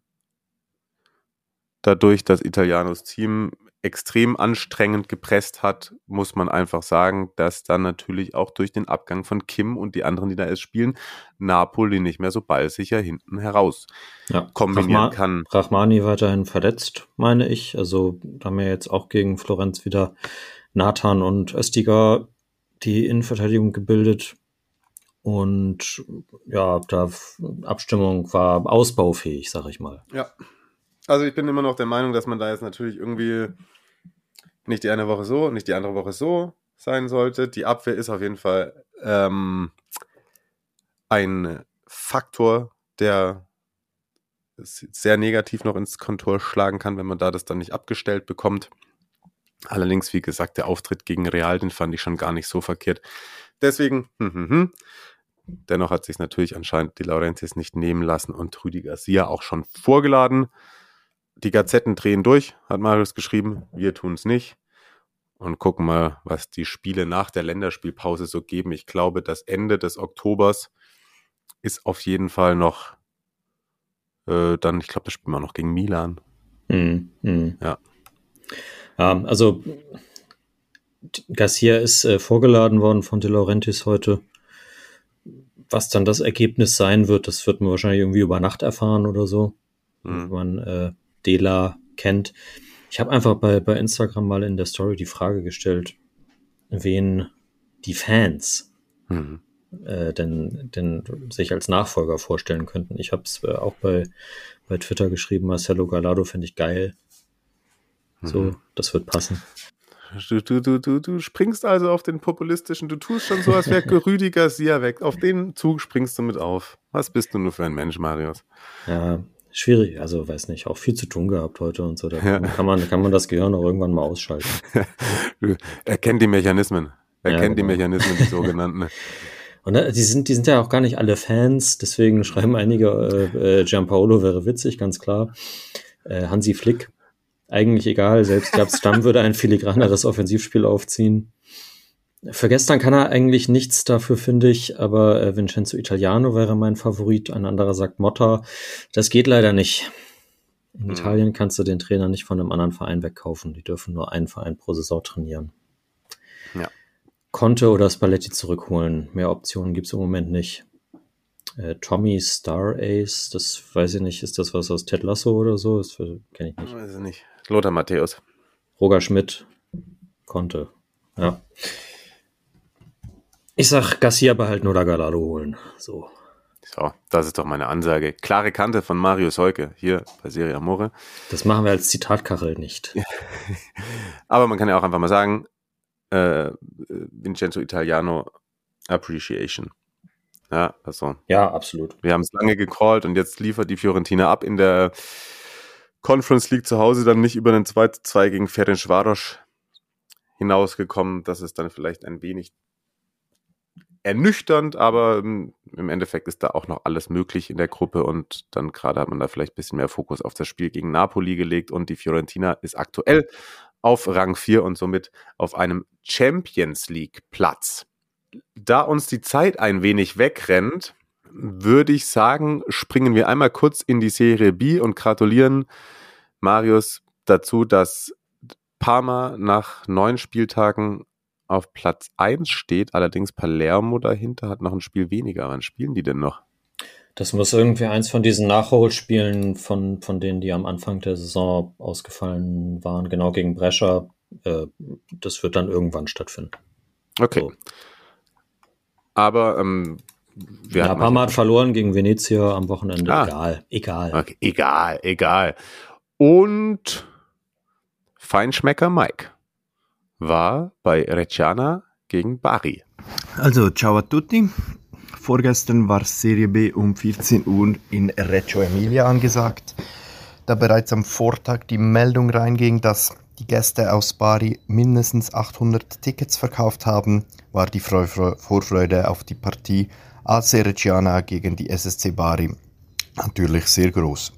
S1: dadurch, dass Italianos Team extrem anstrengend gepresst hat, muss man einfach sagen, dass dann natürlich auch durch den Abgang von Kim und die anderen, die da jetzt spielen, Napoli nicht mehr so ballsicher hinten heraus
S2: Ja.
S1: kombinieren
S2: Rachma-
S1: kann.
S2: Rachmani weiterhin verletzt, meine ich. Also da haben wir jetzt auch gegen Florenz wieder Nathan und Östiger die Innenverteidigung gebildet. Und ja, da Abstimmung war ausbaufähig, sag ich mal.
S1: Ja. Also ich bin immer noch der Meinung, dass man da jetzt natürlich irgendwie nicht die eine Woche so, nicht die andere Woche so sein sollte. Die Abwehr ist auf jeden Fall ähm, ein Faktor, der sehr negativ noch ins Kontor schlagen kann, wenn man da das dann nicht abgestellt bekommt. Allerdings, wie gesagt, der Auftritt gegen Real, den fand ich schon gar nicht so verkehrt. Deswegen, hm, hm, hm. dennoch hat sich natürlich anscheinend die Laurentiis nicht nehmen lassen und Rüdi Garcia auch schon vorgeladen. Die Gazetten drehen durch, hat Marius geschrieben. Wir tun es nicht. Und gucken mal, was die Spiele nach der Länderspielpause so geben. Ich glaube, das Ende des Oktobers ist auf jeden Fall noch äh, dann, ich glaube, das spielen wir noch gegen Milan.
S2: Mhm. Mhm.
S1: Ja.
S2: Ja, also Garcia ist äh, vorgeladen worden von De Laurentiis heute. Was dann das Ergebnis sein wird, das wird man wahrscheinlich irgendwie über Nacht erfahren oder so,
S1: Mhm.
S2: man äh, Dela kennt. Ich habe einfach bei, bei Instagram mal in der Story die Frage gestellt, wen die Fans
S1: Mhm.
S2: äh, denn, denn sich als Nachfolger vorstellen könnten. Ich habe es äh, auch bei, bei Twitter geschrieben, Marcelo Gallardo finde ich geil. So,
S1: Mhm.
S2: das wird passen.
S1: Du, du, du, du, du springst also auf den populistischen, du tust schon so, als wäre Rüdi Garcia weg. Auf den Zug springst du mit auf. Was bist du nur für ein Mensch, Marius?
S2: Ja, schwierig. Also, weiß nicht, auch viel zu tun gehabt heute und so. Da
S1: Ja.
S2: kann, man, kann man das Gehirn auch irgendwann mal ausschalten.
S1: Du, er kennt die Mechanismen. Er
S2: Ja,
S1: kennt die
S2: genau.
S1: Mechanismen, die sogenannten.
S2: Und äh, die sind, die sind ja auch gar nicht alle Fans, deswegen schreiben einige, äh, äh, Gianpaolo wäre witzig, ganz klar. Äh, Hansi Flick, eigentlich egal, selbst Gabs Stamm würde ein filigraneres Offensivspiel aufziehen. Für gestern kann er eigentlich nichts dafür, finde ich, aber äh, Vincenzo Italiano wäre mein Favorit. Ein anderer sagt Motta. Das geht leider nicht. In
S1: Mhm.
S2: Italien kannst du den Trainer nicht von einem anderen Verein wegkaufen. Die dürfen nur einen Verein pro Saison trainieren. Ja.Enne oder Spalletti zurückholen. Mehr Optionen gibt's im Moment nicht. Äh, Tommy Star Ace, das weiß ich nicht, ist das was aus Ted Lasso oder so? Das kenne ich nicht.
S1: Weiß ich nicht. Lothar Matthäus.
S2: Roger Schmidt konnte. Ja. Ich sag, Garcia behalten oder Gallardo holen. So.
S1: So, das ist doch meine Ansage. Klare Kante von Marius Heuke hier bei Serie Amore.
S2: Das machen wir als Zitatkachel nicht.
S1: Aber man kann ja auch einfach mal sagen, äh, Vincenzo Italiano Appreciation. Ja, also
S2: Ja, absolut.
S1: wir haben es lange gecallt und jetzt liefert die Fiorentina ab in der Conference League zu Hause dann nicht über einen 2-2 gegen Ferencvaros hinausgekommen. Das ist dann vielleicht ein wenig ernüchternd, aber ähm, im Endeffekt ist da auch noch alles möglich in der Gruppe und dann gerade hat man da vielleicht ein bisschen mehr Fokus auf das Spiel gegen Napoli gelegt und die Fiorentina ist aktuell auf Rang 4 und somit auf einem Champions League Platz. Da uns die Zeit ein wenig wegrennt, würde ich sagen, springen wir einmal kurz in die Serie B und gratulieren Marius, dazu, dass Parma nach neun Spieltagen auf Platz 1 steht, allerdings Palermo dahinter hat noch ein Spiel weniger. Wann spielen die denn noch?
S2: Das muss irgendwie eins von diesen Nachholspielen von, von denen, die am Anfang der Saison ausgefallen waren, genau gegen Brescia. Äh, das wird dann irgendwann stattfinden.
S1: Okay. So. Aber ähm,
S2: wir ja, Parma hat verloren gegen Venezia am Wochenende.
S1: Ah.
S2: Egal, egal.
S1: Okay, egal, egal. Und Feinschmecker Mike war bei Reggiana gegen Bari.
S4: Also, ciao a tutti. Vorgestern war Serie B um 14 Uhr in Reggio Emilia angesagt. Da bereits am Vortag die Meldung reinging, dass die Gäste aus Bari mindestens 800 Tickets verkauft haben, war die Vorfreude auf die Partie AC Reggiana gegen die SSC Bari natürlich sehr groß.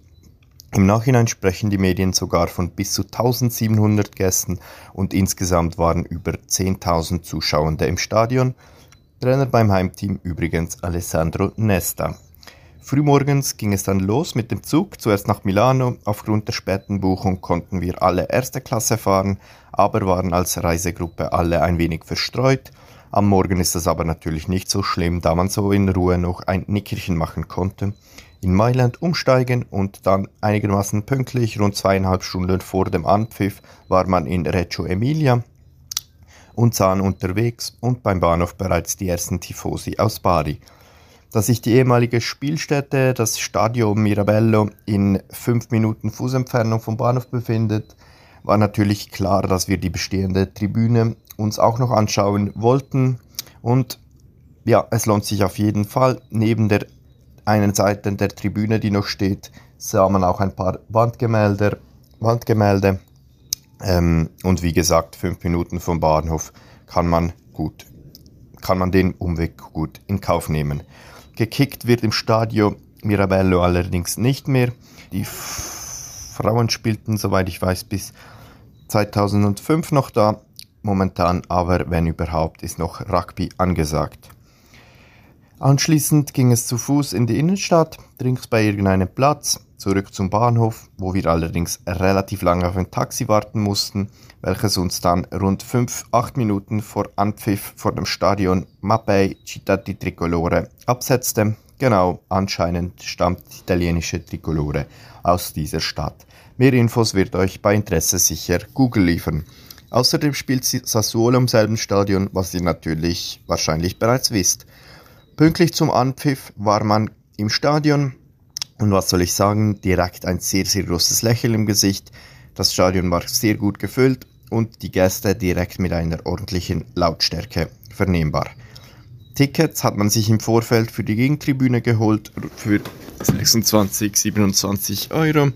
S4: Im Nachhinein sprechen die Medien sogar von bis zu 1700 Gästen und insgesamt waren über 10.000 Zuschauende im Stadion. Trainer beim Heimteam übrigens Alessandro Nesta. Frühmorgens ging es dann los mit dem Zug, zuerst nach Milano. Aufgrund der späten Buchung konnten wir alle erste Klasse fahren, aber waren als Reisegruppe alle ein wenig verstreut. Am Morgen ist das aber natürlich nicht so schlimm, da man so in Ruhe noch ein Nickerchen machen konnte in Mailand umsteigen und dann einigermaßen pünktlich, rund zweieinhalb Stunden vor dem Anpfiff, war man in Reggio Emilia und sahen unterwegs und beim Bahnhof bereits die ersten Tifosi aus Bari. Da sich die ehemalige Spielstätte, das Stadio Mirabello, in fünf Minuten Fußentfernung vom Bahnhof befindet, war natürlich klar, dass wir die bestehende Tribüne uns auch noch anschauen wollten. Und ja, es lohnt sich auf jeden Fall. Neben der einen Seite der Tribüne, die noch steht, sah man auch ein paar Wandgemälde. Wandgemälde. Ähm, und wie gesagt, fünf Minuten vom Bahnhof kann man gut, kann man den Umweg gut in Kauf nehmen. Gekickt wird im Stadio Mirabello allerdings nicht mehr. Die Frauen spielten, soweit ich weiß, bis 2005 noch da. Momentan aber, wenn überhaupt, ist noch Rugby angesagt. Anschließend ging es zu Fuß in die Innenstadt, drinks bei irgendeinem Platz, zurück zum Bahnhof, wo wir allerdings relativ lange auf ein Taxi warten mussten, welches uns dann rund 5-8 Minuten vor Anpfiff vor dem Stadion Mappei Città di Tricolore absetzte. Genau, anscheinend stammt die italienische Tricolore aus dieser Stadt. Mehr Infos wird euch bei Interesse sicher Google liefern. Außerdem spielt Sassuolo im selben Stadion, was ihr natürlich wahrscheinlich bereits wisst. Pünktlich zum Anpfiff war man im Stadion und was soll ich sagen, direkt ein sehr, sehr großes Lächeln im Gesicht. Das Stadion war sehr gut gefüllt und die Gäste direkt mit einer ordentlichen Lautstärke vernehmbar. Tickets hat man sich im Vorfeld für die Gegentribüne geholt für 26, 27 Euro,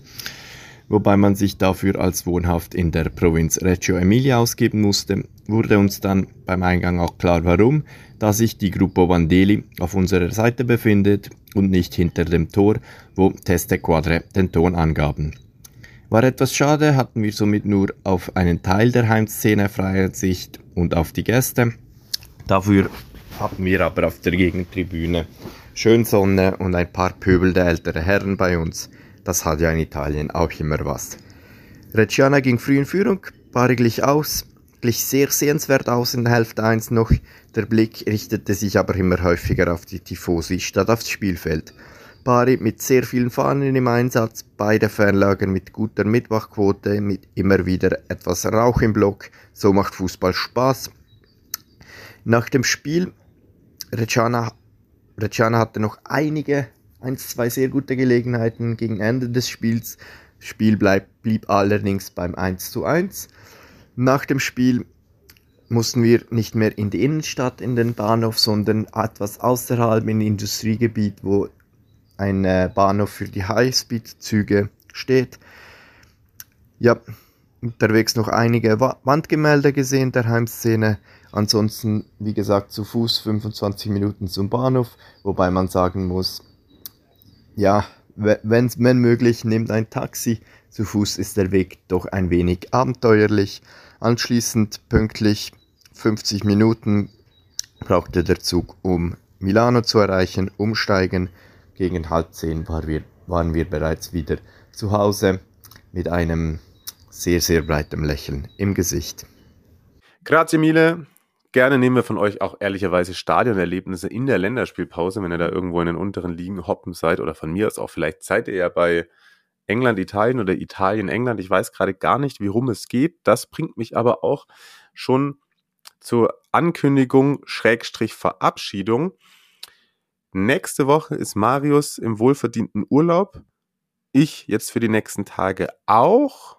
S4: wobei man sich dafür als wohnhaft in der Provinz Reggio Emilia ausgeben musste. Wurde uns dann beim Eingang auch klar warum, da sich die Gruppo Vandeli auf unserer Seite befindet und nicht hinter dem Tor, wo Teste Quadre den Ton angaben. War etwas schade, hatten wir somit nur auf einen Teil der Heimszene freie Sicht und auf die Gäste. Dafür hatten wir aber auf der Gegentribüne schön Sonne und ein paar pöbelnde ältere Herren bei uns. Das hat ja in Italien auch immer was. Reggiana ging früh in Führung, Bari glich aus, glich sehr sehenswert aus in der Hälfte 1 noch. Der Blick richtete sich aber immer häufiger auf die Tifosi statt aufs Spielfeld. Bari mit sehr vielen Fahnen im Einsatz, beide Fernlager mit guter Mitmachquote, mit immer wieder etwas Rauch im Block. So macht Fußball Spaß. Nach dem Spiel, Reggiana, Reggiana hatte noch einige, ein, zwei sehr gute Gelegenheiten gegen Ende des Spiels. Spiel bleib, blieb allerdings beim 1 zu 1. Nach dem Spiel mussten wir nicht mehr in die Innenstadt, in den Bahnhof, sondern etwas außerhalb im Industriegebiet, wo ein äh, Bahnhof für die Highspeed-Züge steht. Ja, unterwegs noch einige Wandgemälde gesehen der Heimszene. Ansonsten, wie gesagt, zu Fuß 25 Minuten zum Bahnhof, wobei man sagen muss, ja, wenn, wenn möglich, nehmt ein Taxi. Zu Fuß ist der Weg doch ein wenig abenteuerlich. Anschließend pünktlich 50 Minuten brauchte der Zug, um Milano zu erreichen, umsteigen. Gegen halb zehn war wir, waren wir bereits wieder zu Hause. mit einem sehr, sehr breiten Lächeln im Gesicht.
S1: Grazie mille. Gerne nehmen wir von euch auch ehrlicherweise Stadionerlebnisse in der Länderspielpause, wenn ihr da irgendwo in den unteren Ligen hoppen seid oder von mir aus auch vielleicht seid ihr ja bei England, Italien oder Italien, England. Ich weiß gerade gar nicht, wie rum es geht. Das bringt mich aber auch schon zur Ankündigung, Schrägstrich Verabschiedung. Nächste Woche ist Marius im wohlverdienten Urlaub. Ich jetzt für die nächsten Tage auch.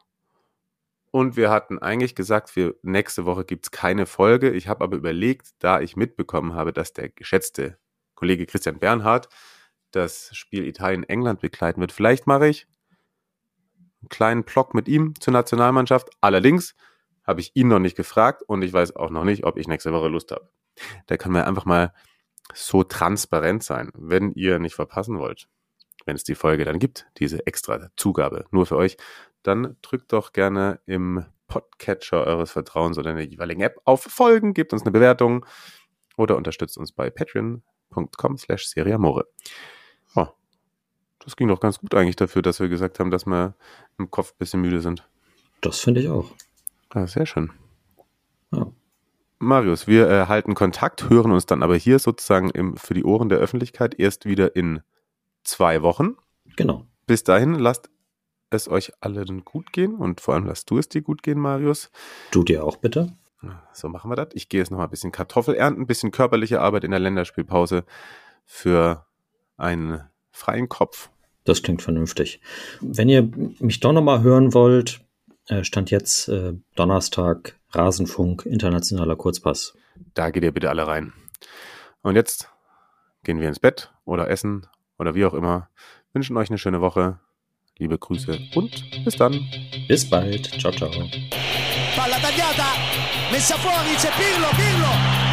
S1: Und wir hatten eigentlich gesagt, für nächste Woche gibt es keine Folge. Ich habe aber überlegt, da ich mitbekommen habe, dass der geschätzte Kollege Christian Bernhard das Spiel Italien-England begleiten wird. Vielleicht mache ich einen kleinen Block mit ihm zur Nationalmannschaft. Allerdings habe ich ihn noch nicht gefragt und ich weiß auch noch nicht, ob ich nächste Woche Lust habe. Da kann man einfach mal so transparent sein, wenn ihr nicht verpassen wollt. Wenn es die Folge dann gibt, diese extra Zugabe nur für euch, dann drückt doch gerne im Podcatcher eures Vertrauens oder in der jeweiligen App auf Folgen, gebt uns eine Bewertung oder unterstützt uns bei patreon.com slash seriamore. Das ging doch ganz gut eigentlich dafür, dass wir gesagt haben, dass wir im Kopf ein bisschen müde sind.
S2: Das finde ich auch.
S1: Ja, sehr schön.
S2: Ja.
S1: Marius, wir erhalten Kontakt, hören uns dann aber hier sozusagen im, für die Ohren der Öffentlichkeit erst wieder in zwei Wochen.
S2: Genau.
S1: Bis dahin lasst es euch allen gut gehen und vor allem lasst du es dir gut gehen, Marius.
S2: Du dir auch bitte.
S1: So machen wir das. Ich gehe jetzt noch mal ein bisschen Kartoffel ernten, ein bisschen körperliche Arbeit in der Länderspielpause für einen freien Kopf.
S2: Das klingt vernünftig. Wenn ihr mich doch noch mal hören wollt, äh, stand jetzt äh, Donnerstag Rasenfunk internationaler Kurzpass.
S1: Da geht ihr bitte alle rein. Und jetzt gehen wir ins Bett oder essen oder wie auch immer. Wünschen euch eine schöne Woche. Liebe Grüße und bis dann.
S2: Bis bald. Ciao, ciao.
S5: Palla tagliata, messa fuori, c'è Pirlo, Pirlo,